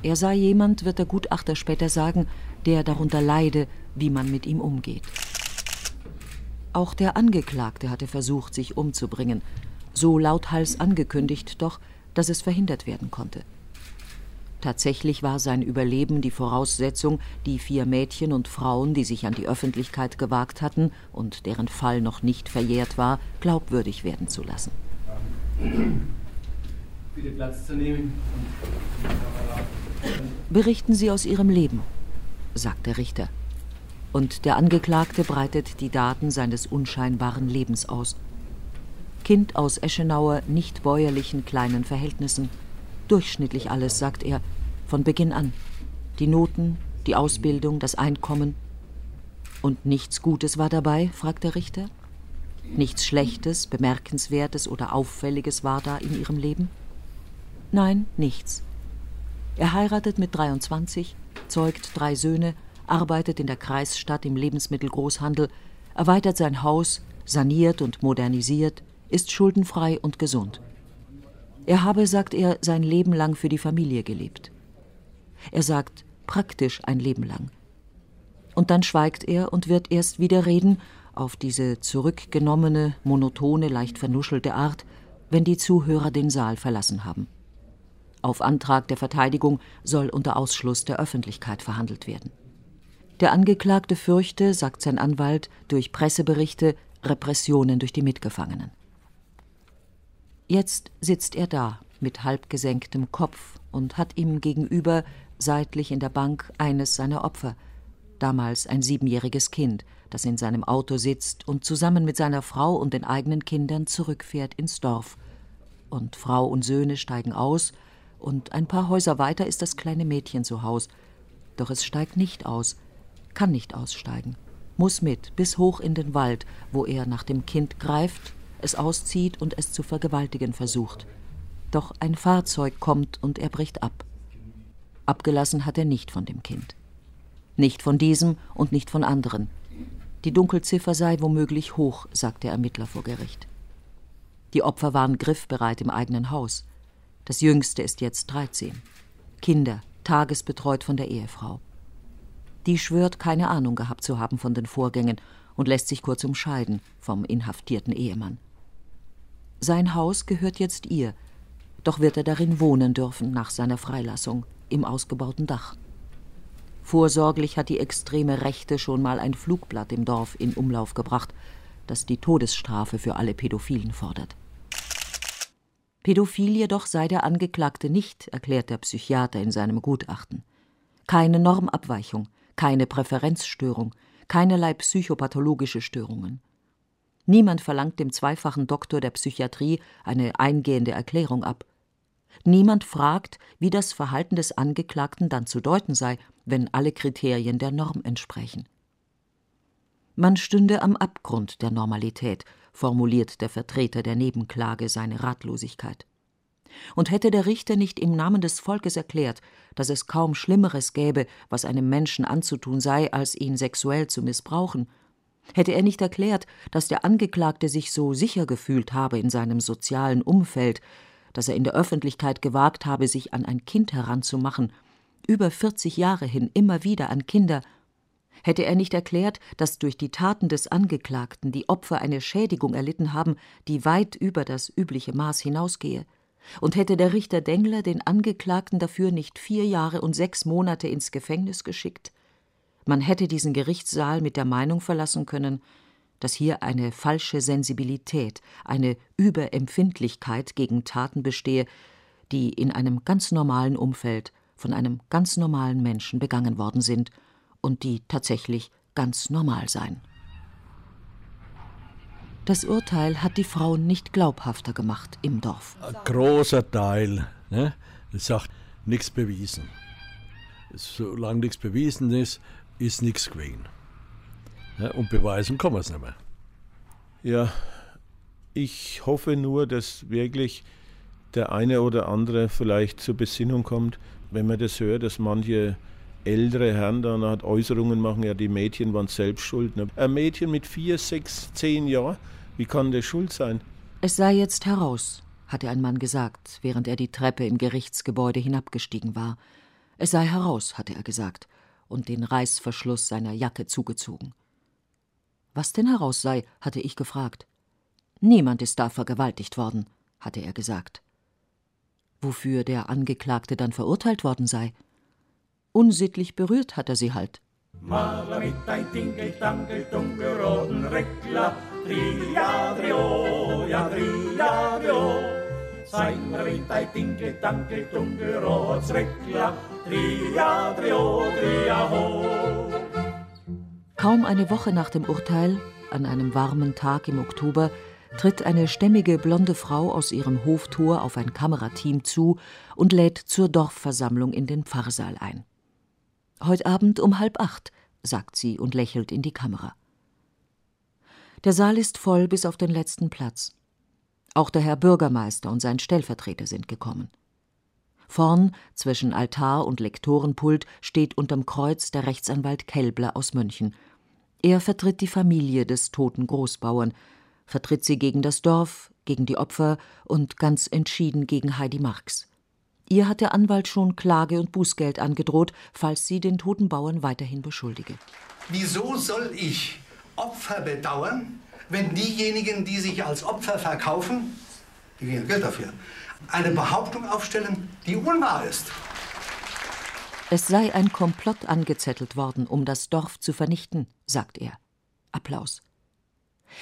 Er sei jemand, wird der Gutachter später sagen, der darunter leide, wie man mit ihm umgeht. Auch der Angeklagte hatte versucht, sich umzubringen, so lauthals angekündigt doch, dass es verhindert werden konnte. Tatsächlich war sein Überleben die Voraussetzung, die vier Mädchen und Frauen, die sich an die Öffentlichkeit gewagt hatten und deren Fall noch nicht verjährt war, glaubwürdig werden zu lassen. Bitte Platz zu nehmen. Berichten Sie aus Ihrem Leben, sagt der Richter. Und der Angeklagte breitet die Daten seines unscheinbaren Lebens aus. Kind aus Eschenauer, nicht bäuerlichen kleinen Verhältnissen. Durchschnittlich alles, sagt er, von Beginn an. Die Noten, die Ausbildung, das Einkommen. Und nichts Gutes war dabei, fragt der Richter. Nichts Schlechtes, Bemerkenswertes oder Auffälliges war da in ihrem Leben? Nein, nichts. Er heiratet mit 23, zeugt drei Söhne, arbeitet in der Kreisstadt im Lebensmittelgroßhandel, erweitert sein Haus, saniert und modernisiert, ist schuldenfrei und gesund. Er habe, sagt er, sein Leben lang für die Familie gelebt. Er sagt praktisch ein Leben lang. Und dann schweigt er und wird erst wieder reden, auf diese zurückgenommene, monotone, leicht vernuschelte Art, wenn die Zuhörer den Saal verlassen haben. Auf Antrag der Verteidigung soll unter Ausschluss der Öffentlichkeit verhandelt werden. Der Angeklagte fürchte, sagt sein Anwalt, durch Presseberichte Repressionen durch die Mitgefangenen. Jetzt sitzt er da mit halb gesenktem Kopf und hat ihm gegenüber seitlich in der Bank eines seiner Opfer, damals ein siebenjähriges Kind, das in seinem Auto sitzt und zusammen mit seiner Frau und den eigenen Kindern zurückfährt ins Dorf. Und Frau und Söhne steigen aus, und ein paar Häuser weiter ist das kleine Mädchen zu Haus. Doch es steigt nicht aus, kann nicht aussteigen, muss mit bis hoch in den Wald, wo er nach dem Kind greift, es auszieht und es zu vergewaltigen versucht. Doch ein Fahrzeug kommt und er bricht ab. Abgelassen hat er nicht von dem Kind. Nicht von diesem und nicht von anderen. Die Dunkelziffer sei womöglich hoch, sagt der Ermittler vor Gericht. Die Opfer waren griffbereit im eigenen Haus. Das jüngste ist jetzt 13. Kinder, tagesbetreut von der Ehefrau. Die schwört, keine Ahnung gehabt zu haben von den Vorgängen und lässt sich kurz umscheiden vom inhaftierten Ehemann. Sein Haus gehört jetzt ihr, doch wird er darin wohnen dürfen nach seiner Freilassung im ausgebauten Dach. Vorsorglich hat die extreme Rechte schon mal ein Flugblatt im Dorf in Umlauf gebracht, das die Todesstrafe für alle Pädophilen fordert. Pädophil jedoch sei der Angeklagte nicht, erklärt der Psychiater in seinem Gutachten. Keine Normabweichung, keine Präferenzstörung, keinerlei psychopathologische Störungen. Niemand verlangt dem zweifachen Doktor der Psychiatrie eine eingehende Erklärung ab. Niemand fragt, wie das Verhalten des Angeklagten dann zu deuten sei, wenn alle Kriterien der Norm entsprechen. Man stünde am Abgrund der Normalität, formuliert der Vertreter der Nebenklage seine Ratlosigkeit. Und hätte der Richter nicht im Namen des Volkes erklärt, dass es kaum Schlimmeres gäbe, was einem Menschen anzutun sei, als ihn sexuell zu missbrauchen, hätte er nicht erklärt, dass der Angeklagte sich so sicher gefühlt habe in seinem sozialen Umfeld, dass er in der Öffentlichkeit gewagt habe, sich an ein Kind heranzumachen, über 40 Jahre hin immer wieder an Kinder, hätte er nicht erklärt, dass durch die Taten des Angeklagten die Opfer eine Schädigung erlitten haben, die weit über das übliche Maß hinausgehe, und hätte der Richter Dengler den Angeklagten dafür nicht vier Jahre und sechs Monate ins Gefängnis geschickt, man hätte diesen Gerichtssaal mit der Meinung verlassen können, dass hier eine falsche Sensibilität, eine Überempfindlichkeit gegen Taten bestehe, die in einem ganz normalen Umfeld von einem ganz normalen Menschen begangen worden sind und die tatsächlich ganz normal seien. Das Urteil hat die Frauen nicht glaubhafter gemacht im Dorf. Ein großer Teil ne, sagt, nichts bewiesen. Solange nichts bewiesen ist, ist nichts gewesen. Ja, und beweisen kann man es nicht mehr. Ja, ich hoffe nur, dass wirklich der eine oder andere vielleicht zur Besinnung kommt, wenn man das hört, dass manche ältere Herren dann halt Äußerungen machen, ja, die Mädchen waren selbst schuld. Ne? Ein Mädchen mit vier, sechs, zehn Jahren, wie kann der schuld sein? Es sei jetzt heraus, hatte ein Mann gesagt, während er die Treppe im Gerichtsgebäude hinabgestiegen war. Es sei heraus, hatte er gesagt und den Reißverschluss seiner Jacke zugezogen. Was denn heraus sei, hatte ich gefragt. Niemand ist da vergewaltigt worden, hatte er gesagt. Wofür der Angeklagte dann verurteilt worden sei? Unsittlich berührt hat er sie halt. Kaum eine Woche nach dem Urteil, an einem warmen Tag im Oktober, tritt eine stämmige blonde Frau aus ihrem Hoftor auf ein Kamerateam zu und lädt zur Dorfversammlung in den Pfarrsaal ein. Heute Abend um halb acht, sagt sie und lächelt in die Kamera. Der Saal ist voll bis auf den letzten Platz. Auch der Herr Bürgermeister und sein Stellvertreter sind gekommen. Vorn, zwischen Altar und Lektorenpult, steht unterm Kreuz der Rechtsanwalt Kelbler aus München. Er vertritt die Familie des toten Großbauern, vertritt sie gegen das Dorf, gegen die Opfer und ganz entschieden gegen Heidi Marx. Ihr hat der Anwalt schon Klage und Bußgeld angedroht, falls sie den toten Bauern weiterhin beschuldige. Wieso soll ich Opfer bedauern, wenn diejenigen, die sich als Opfer verkaufen, die kriegen Geld dafür, eine Behauptung aufstellen, die unwahr ist. Es sei ein Komplott angezettelt worden, um das Dorf zu vernichten, sagt er. Applaus.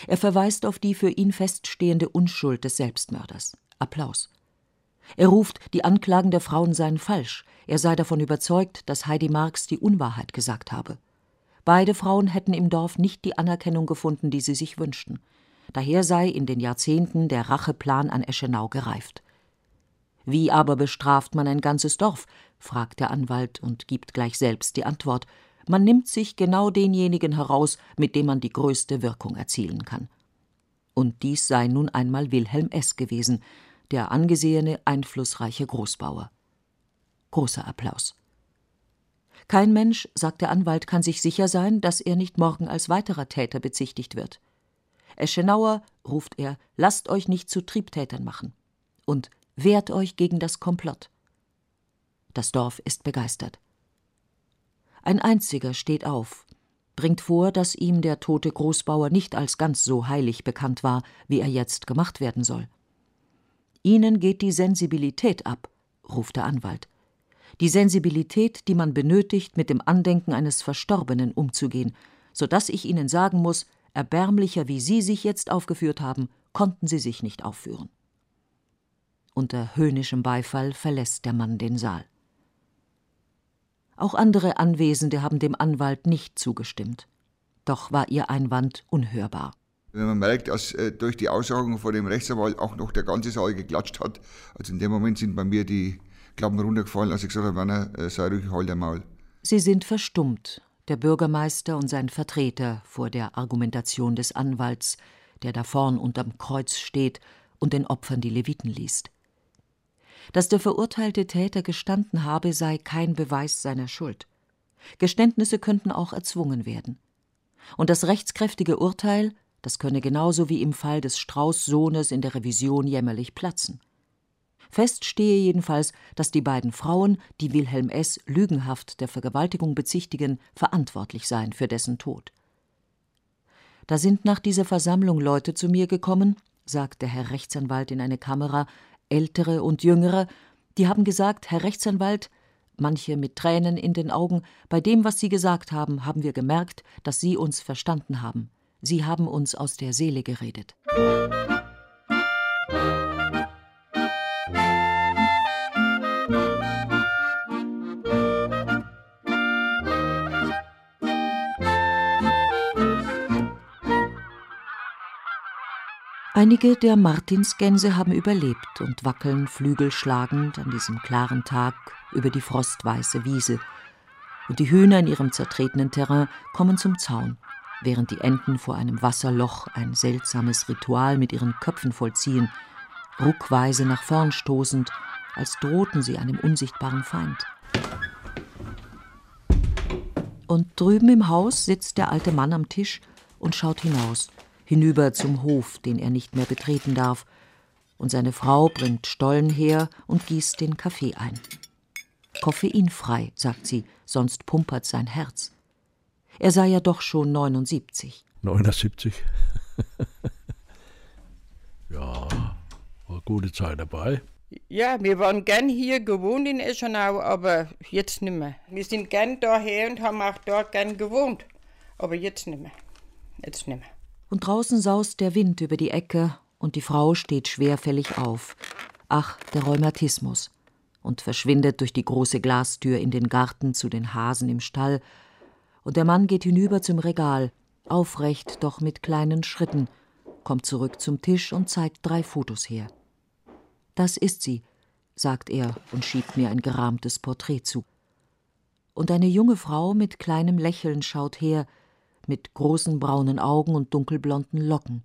Er verweist auf die für ihn feststehende Unschuld des Selbstmörders. Applaus. Er ruft, die Anklagen der Frauen seien falsch. Er sei davon überzeugt, dass Heidi Marx die Unwahrheit gesagt habe. Beide Frauen hätten im Dorf nicht die Anerkennung gefunden, die sie sich wünschten. Daher sei in den Jahrzehnten der Racheplan an Eschenau gereift. Wie aber bestraft man ein ganzes Dorf? fragt der Anwalt und gibt gleich selbst die Antwort. Man nimmt sich genau denjenigen heraus, mit dem man die größte Wirkung erzielen kann. Und dies sei nun einmal Wilhelm S. gewesen, der angesehene, einflussreiche Großbauer. Großer Applaus. Kein Mensch, sagt der Anwalt, kann sich sicher sein, dass er nicht morgen als weiterer Täter bezichtigt wird. Eschenauer, ruft er, lasst euch nicht zu Triebtätern machen. Und wehrt euch gegen das Komplott. Das Dorf ist begeistert. Ein einziger steht auf, bringt vor, dass ihm der tote Großbauer nicht als ganz so heilig bekannt war, wie er jetzt gemacht werden soll. Ihnen geht die Sensibilität ab, ruft der Anwalt die Sensibilität, die man benötigt, mit dem Andenken eines Verstorbenen umzugehen, so dass ich Ihnen sagen muss, erbärmlicher wie Sie sich jetzt aufgeführt haben, konnten Sie sich nicht aufführen. Unter höhnischem Beifall verlässt der Mann den Saal. Auch andere Anwesende haben dem Anwalt nicht zugestimmt. Doch war ihr Einwand unhörbar. Wenn man merkt, dass äh, durch die Aussagen vor dem Rechtsanwalt auch noch der ganze Saal geklatscht hat, also in dem Moment sind bei mir die Klappen runtergefallen, als ich gesagt habe, Werner, äh, sei ruhig, halt Maul. Sie sind verstummt, der Bürgermeister und sein Vertreter, vor der Argumentation des Anwalts, der da vorn unterm Kreuz steht und den Opfern die Leviten liest. Dass der verurteilte Täter gestanden habe, sei kein Beweis seiner Schuld. Geständnisse könnten auch erzwungen werden. Und das rechtskräftige Urteil das könne genauso wie im Fall des Strauß-Sohnes in der Revision jämmerlich platzen. Fest stehe jedenfalls, dass die beiden Frauen, die Wilhelm S. lügenhaft der Vergewaltigung bezichtigen, verantwortlich seien für dessen Tod. Da sind nach dieser Versammlung Leute zu mir gekommen, sagte Herr Rechtsanwalt in eine Kamera, ältere und jüngere, die haben gesagt, Herr Rechtsanwalt, manche mit Tränen in den Augen, bei dem, was Sie gesagt haben, haben wir gemerkt, dass Sie uns verstanden haben. Sie haben uns aus der Seele geredet. Einige der Martinsgänse haben überlebt und wackeln flügelschlagend an diesem klaren Tag über die frostweiße Wiese. Und die Hühner in ihrem zertretenen Terrain kommen zum Zaun während die Enten vor einem Wasserloch ein seltsames Ritual mit ihren Köpfen vollziehen, ruckweise nach vorn stoßend, als drohten sie einem unsichtbaren Feind. Und drüben im Haus sitzt der alte Mann am Tisch und schaut hinaus, hinüber zum Hof, den er nicht mehr betreten darf, und seine Frau bringt Stollen her und gießt den Kaffee ein. Koffeinfrei, sagt sie, sonst pumpert sein Herz. Er sei ja doch schon 79. 79? ja, war gute Zeit dabei. Ja, wir waren gern hier gewohnt in Eschenau, aber jetzt nicht mehr. Wir sind gern daher und haben auch dort gern gewohnt, aber jetzt nicht mehr. Jetzt nicht mehr. Und draußen saust der Wind über die Ecke und die Frau steht schwerfällig auf. Ach, der Rheumatismus. Und verschwindet durch die große Glastür in den Garten zu den Hasen im Stall und der Mann geht hinüber zum Regal, aufrecht, doch mit kleinen Schritten, kommt zurück zum Tisch und zeigt drei Fotos her. Das ist sie, sagt er und schiebt mir ein gerahmtes Porträt zu. Und eine junge Frau mit kleinem Lächeln schaut her, mit großen braunen Augen und dunkelblonden Locken.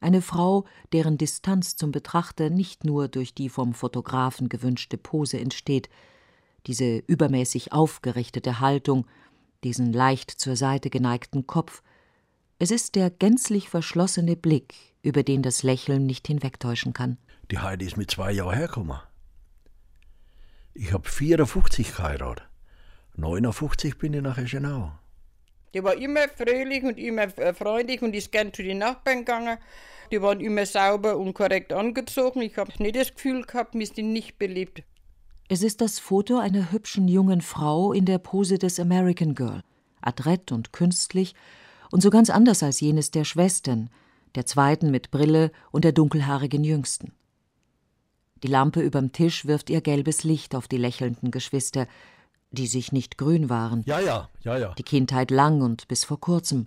Eine Frau, deren Distanz zum Betrachter nicht nur durch die vom Fotografen gewünschte Pose entsteht, diese übermäßig aufgerichtete Haltung, diesen leicht zur Seite geneigten Kopf. Es ist der gänzlich verschlossene Blick, über den das Lächeln nicht hinwegtäuschen kann. Die Heidi ist mit zwei Jahren hergekommen. Ich habe 54 geheiratet. 59 bin ich nach Eschenau. Die war immer fröhlich und immer äh, freundlich und ist gern zu den Nachbarn gegangen. Die waren immer sauber und korrekt angezogen. Ich habe nicht das Gefühl gehabt, wir sind nicht beliebt. Es ist das Foto einer hübschen jungen Frau in der Pose des American Girl, adrett und künstlich und so ganz anders als jenes der Schwestern, der zweiten mit Brille und der dunkelhaarigen Jüngsten. Die Lampe überm Tisch wirft ihr gelbes Licht auf die lächelnden Geschwister, die sich nicht grün waren. Ja, ja, ja, ja. Die Kindheit lang und bis vor kurzem.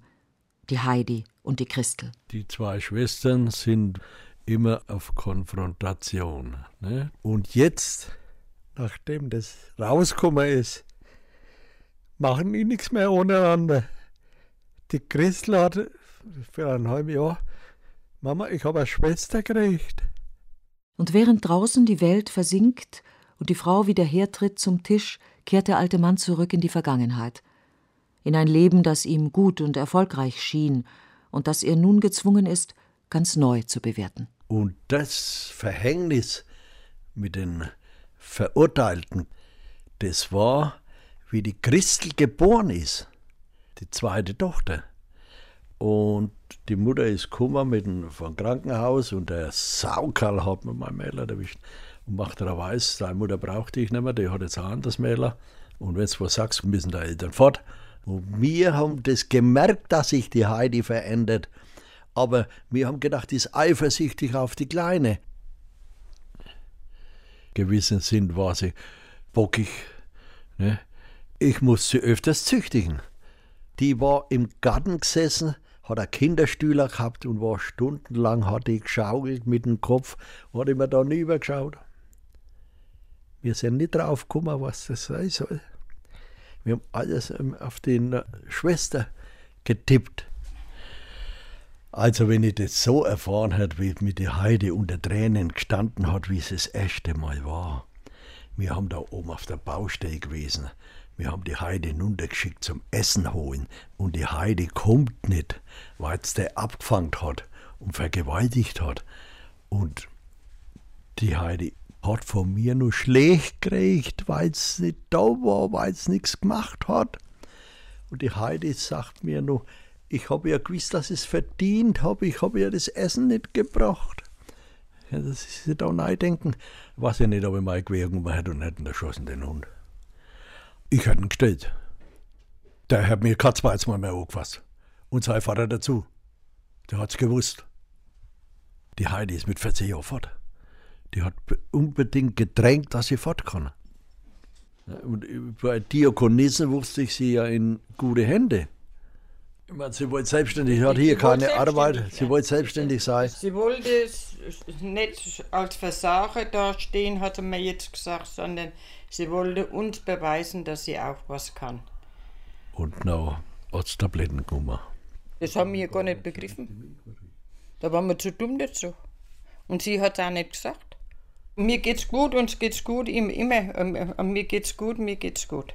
Die Heidi und die Christel. Die zwei Schwestern sind immer auf Konfrontation. Ne? Und jetzt nachdem das rausgekommen ist, machen die nichts mehr untereinander. Die Christel hat für ein halbes Jahr, Mama, ich habe eine Schwester gekriegt. Und während draußen die Welt versinkt und die Frau wieder hertritt zum Tisch, kehrt der alte Mann zurück in die Vergangenheit, in ein Leben, das ihm gut und erfolgreich schien und das er nun gezwungen ist, ganz neu zu bewerten. Und das Verhängnis mit den Verurteilten. Das war, wie die Christel geboren ist, die zweite Tochter. Und die Mutter ist gekommen mit dem, vom Krankenhaus und der Saukerl hat mir mein Mädel erwischt. Und macht er weiß, seine Mutter braucht dich nicht mehr, die hat jetzt ein anderes Mädel. Und wenn du was sagst, müssen die Eltern fort. Und wir haben das gemerkt, dass sich die Heidi verändert. Aber wir haben gedacht, die ist eifersüchtig auf die Kleine. gewesen sind, war sie bockig. Ne? Ich muss sie öfters züchtigen. Die war im Garten gesessen, hat einen Kinderstühler gehabt und war stundenlang, hat die geschaukelt mit dem Kopf, hat immer da nie übergeschaut. Wir sind nicht drauf gekommen, was das sein soll. Wir haben alles ähm, auf die Schwester getippt. Also wenn ich das so erfahren hätte, wie mit der Heide unter Tränen gestanden hat, wie es das erste Mal war. Wir haben da oben auf der Baustelle gewesen. Wir haben die Heide hinuntergeschickt zum Essen holen. Und die Heide kommt nicht, weil es der abgefangen hat und vergewaltigt hat. Und die Heide hat von mir nur schlecht gekriegt, weil es nicht da war, weil es nichts gemacht hat. Und die Heidi sagt mir nur, ich habe ja gewusst, dass ich es verdient habe, ich habe ja das Essen nicht gebracht. Ja, das ist ja da denken, weiß ja nicht, ob ich mal gewesen hätte und hätten erschossen, den Hund. Ich hätte ihn gestellt. Der hat mir kein zweites Mal mehr angefasst. Und sein Vater dazu. Der hat's gewusst. Die Heidi ist mit 40 Jahren fort. Die hat unbedingt gedrängt, dass sie fort kann. Und bei Diakonissen wusste ich sie ja in gute Hände. Ich meine, sie wollte selbstständig, sie hat hier keine Arbeit, sie wollte selbstständig sein. Sie wollte nicht als Versager dastehen, hat er mir jetzt gesagt, sondern sie wollte uns beweisen, dass sie auch was kann. Und noch Arzttabletten genommen. Das haben wir gar nicht begriffen. Da waren wir zu dumm dazu. Und sie hat es auch nicht gesagt. Mir geht's gut, uns geht's gut, immer, immer. Ähm, äh, mir geht's gut, mir geht's gut.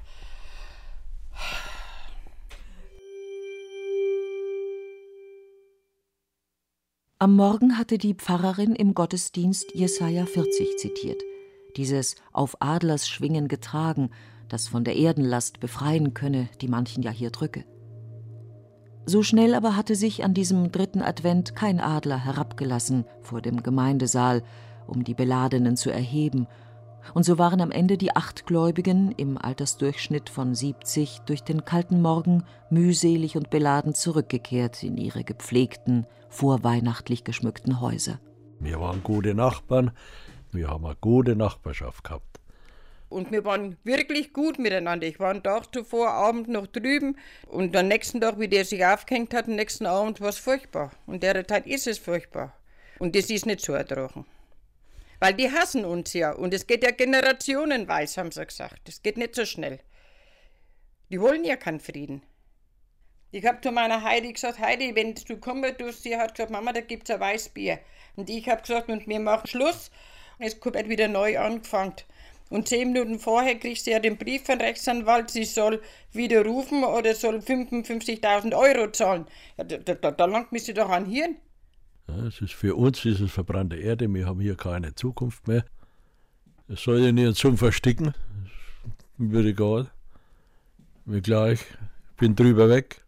Am Morgen hatte die Pfarrerin im Gottesdienst Jesaja 40 zitiert. Dieses auf Adlers Schwingen getragen, das von der Erdenlast befreien könne, die manchen ja hier drücke. So schnell aber hatte sich an diesem dritten Advent kein Adler herabgelassen vor dem Gemeindesaal, um die Beladenen zu erheben, und so waren am Ende die acht Gläubigen im Altersdurchschnitt von 70 durch den kalten Morgen mühselig und beladen zurückgekehrt in ihre gepflegten, vorweihnachtlich geschmückten Häuser. Wir waren gute Nachbarn, wir haben eine gute Nachbarschaft gehabt. Und wir waren wirklich gut miteinander. Ich war einen Tag zuvor Abend noch drüben und am nächsten Tag, wie der sich aufgehängt hat, am nächsten Abend war es furchtbar. Und der Zeit ist es furchtbar. Und das ist nicht zu ertragen. Weil die hassen uns ja. Und es geht ja generationenweise, haben sie gesagt. Es geht nicht so schnell. Die wollen ja keinen Frieden. Ich habe zu meiner Heidi gesagt, Heidi, wenn du kommen tust, sie hat gesagt, Mama, da gibt es ein Weißbier. Und ich habe gesagt, und wir machen Schluss. Es wird wieder neu angefangen. Und zehn Minuten vorher kriegt sie ja den Brief von Rechtsanwalt, sie soll widerrufen oder soll 55.000 Euro zahlen. Ja, da, da, da langt mir sie doch an Hirn. Ja, es ist für uns ist es verbrannte Erde, wir haben hier keine Zukunft mehr. Es soll ja nicht zum Versticken, mir egal. Mir gleich, ich bin drüber weg.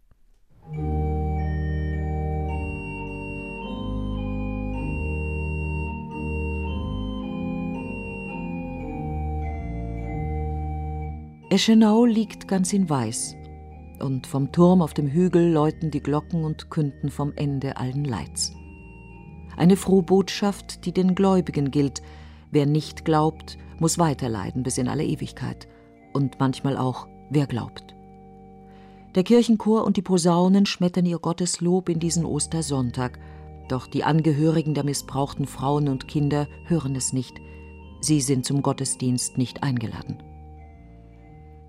Eschenau liegt ganz in Weiß, und vom Turm auf dem Hügel läuten die Glocken und künden vom Ende allen Leids. Eine frohe Botschaft, die den Gläubigen gilt. Wer nicht glaubt, muss weiterleiden bis in alle Ewigkeit. Und manchmal auch, wer glaubt. Der Kirchenchor und die Posaunen schmettern ihr Gotteslob in diesen Ostersonntag. Doch die Angehörigen der missbrauchten Frauen und Kinder hören es nicht. Sie sind zum Gottesdienst nicht eingeladen.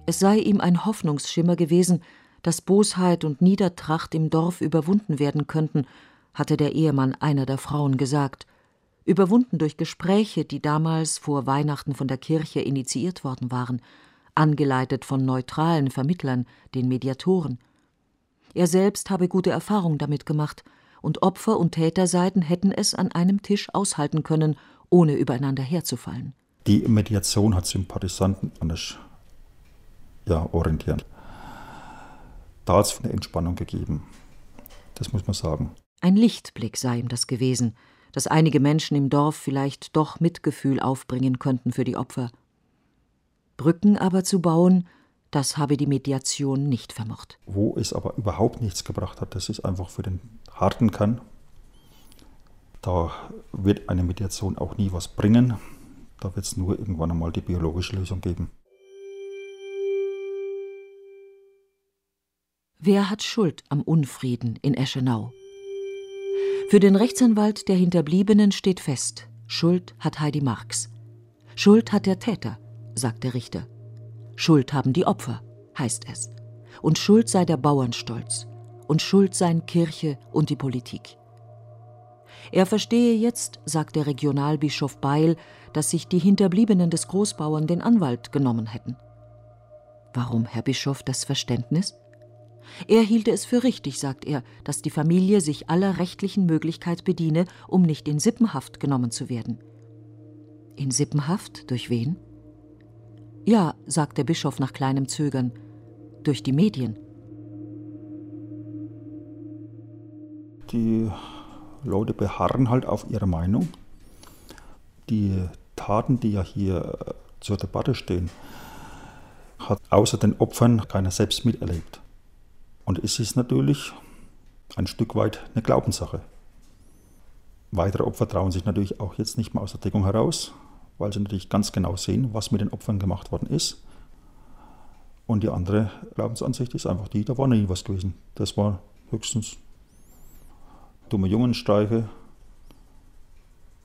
Es sei ihm ein Hoffnungsschimmer gewesen, dass Bosheit und Niedertracht im Dorf überwunden werden könnten hatte der Ehemann einer der Frauen gesagt, überwunden durch Gespräche, die damals vor Weihnachten von der Kirche initiiert worden waren, angeleitet von neutralen Vermittlern, den Mediatoren. Er selbst habe gute Erfahrung damit gemacht, und Opfer und Täterseiten hätten es an einem Tisch aushalten können, ohne übereinander herzufallen. Die Mediation hat Sympathisanten anders ja, orientiert. Da hat es eine Entspannung gegeben. Das muss man sagen. Ein Lichtblick sei ihm das gewesen, dass einige Menschen im Dorf vielleicht doch Mitgefühl aufbringen könnten für die Opfer. Brücken aber zu bauen, das habe die Mediation nicht vermocht. Wo es aber überhaupt nichts gebracht hat, das ist einfach für den harten Kern. Da wird eine Mediation auch nie was bringen. Da wird es nur irgendwann einmal die biologische Lösung geben. Wer hat Schuld am Unfrieden in Eschenau? Für den Rechtsanwalt der Hinterbliebenen steht fest, Schuld hat Heidi Marx. Schuld hat der Täter, sagt der Richter. Schuld haben die Opfer, heißt es. Und Schuld sei der Bauernstolz. Und Schuld seien Kirche und die Politik. Er verstehe jetzt, sagt der Regionalbischof Beil, dass sich die Hinterbliebenen des Großbauern den Anwalt genommen hätten. Warum, Herr Bischof, das Verständnis? Er hielte es für richtig, sagt er, dass die Familie sich aller rechtlichen Möglichkeit bediene, um nicht in Sippenhaft genommen zu werden. In Sippenhaft? Durch wen? Ja, sagt der Bischof nach kleinem Zögern, durch die Medien. Die Leute beharren halt auf ihrer Meinung. Die Taten, die ja hier äh, zur Debatte stehen, hat außer den Opfern keiner selbst miterlebt. Und es ist natürlich ein Stück weit eine Glaubenssache. Weitere Opfer trauen sich natürlich auch jetzt nicht mehr aus der Deckung heraus, weil sie natürlich ganz genau sehen, was mit den Opfern gemacht worden ist. Und die andere Glaubensansicht ist einfach die, da war nie was gewesen. Das war höchstens dumme Jungenstreiche.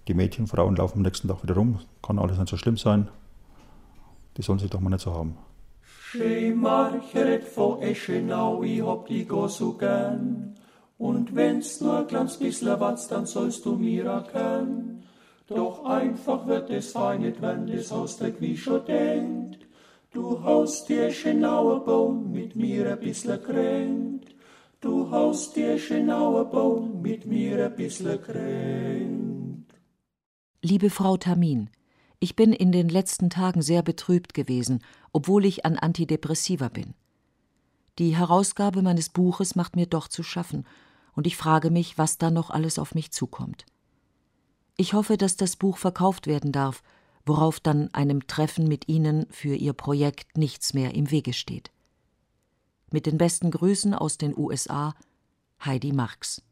Die Mädchen, Frauen laufen am nächsten Tag wieder rum, kann alles nicht so schlimm sein. Die sollen sich doch mal nicht so haben. Schemacheret vor Eschenau, ich hab die gar so gern. Und wenn's nur ein kleines bisschen was, dann sollst du mir erkennen. Doch einfach wird es sein, nicht wenn das Haus der wie denkt. Du haust dir Eschenauer Baum mit mir ein bisschen kränkt. Du haust dir Eschenauer Baum mit mir ein bisschen kränkt. Liebe Frau Tamin, ich bin in den letzten Tagen sehr betrübt gewesen, obwohl ich an Antidepressiva bin. Die Herausgabe meines Buches macht mir doch zu schaffen, und ich frage mich, was da noch alles auf mich zukommt. Ich hoffe, dass das Buch verkauft werden darf, worauf dann einem Treffen mit Ihnen für Ihr Projekt nichts mehr im Wege steht. Mit den besten Grüßen aus den USA, Heidi Marx.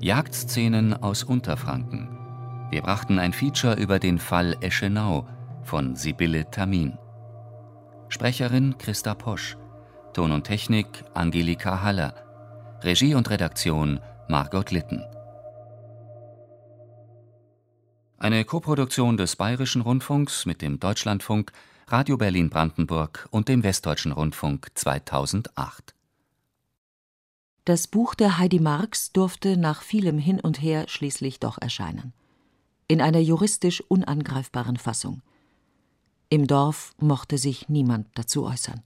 Jagdszenen aus Unterfranken. Wir brachten ein Feature über den Fall Eschenau von Sibylle Tamin. Sprecherin Christa Posch. Ton und Technik Angelika Haller. Regie und Redaktion Margot Litten. Eine Koproduktion des Bayerischen Rundfunks mit dem Deutschlandfunk, Radio Berlin Brandenburg und dem Westdeutschen Rundfunk 2008. Das Buch der Heidi Marx durfte nach vielem Hin und Her schließlich doch erscheinen. In einer juristisch unangreifbaren Fassung. Im Dorf mochte sich niemand dazu äußern.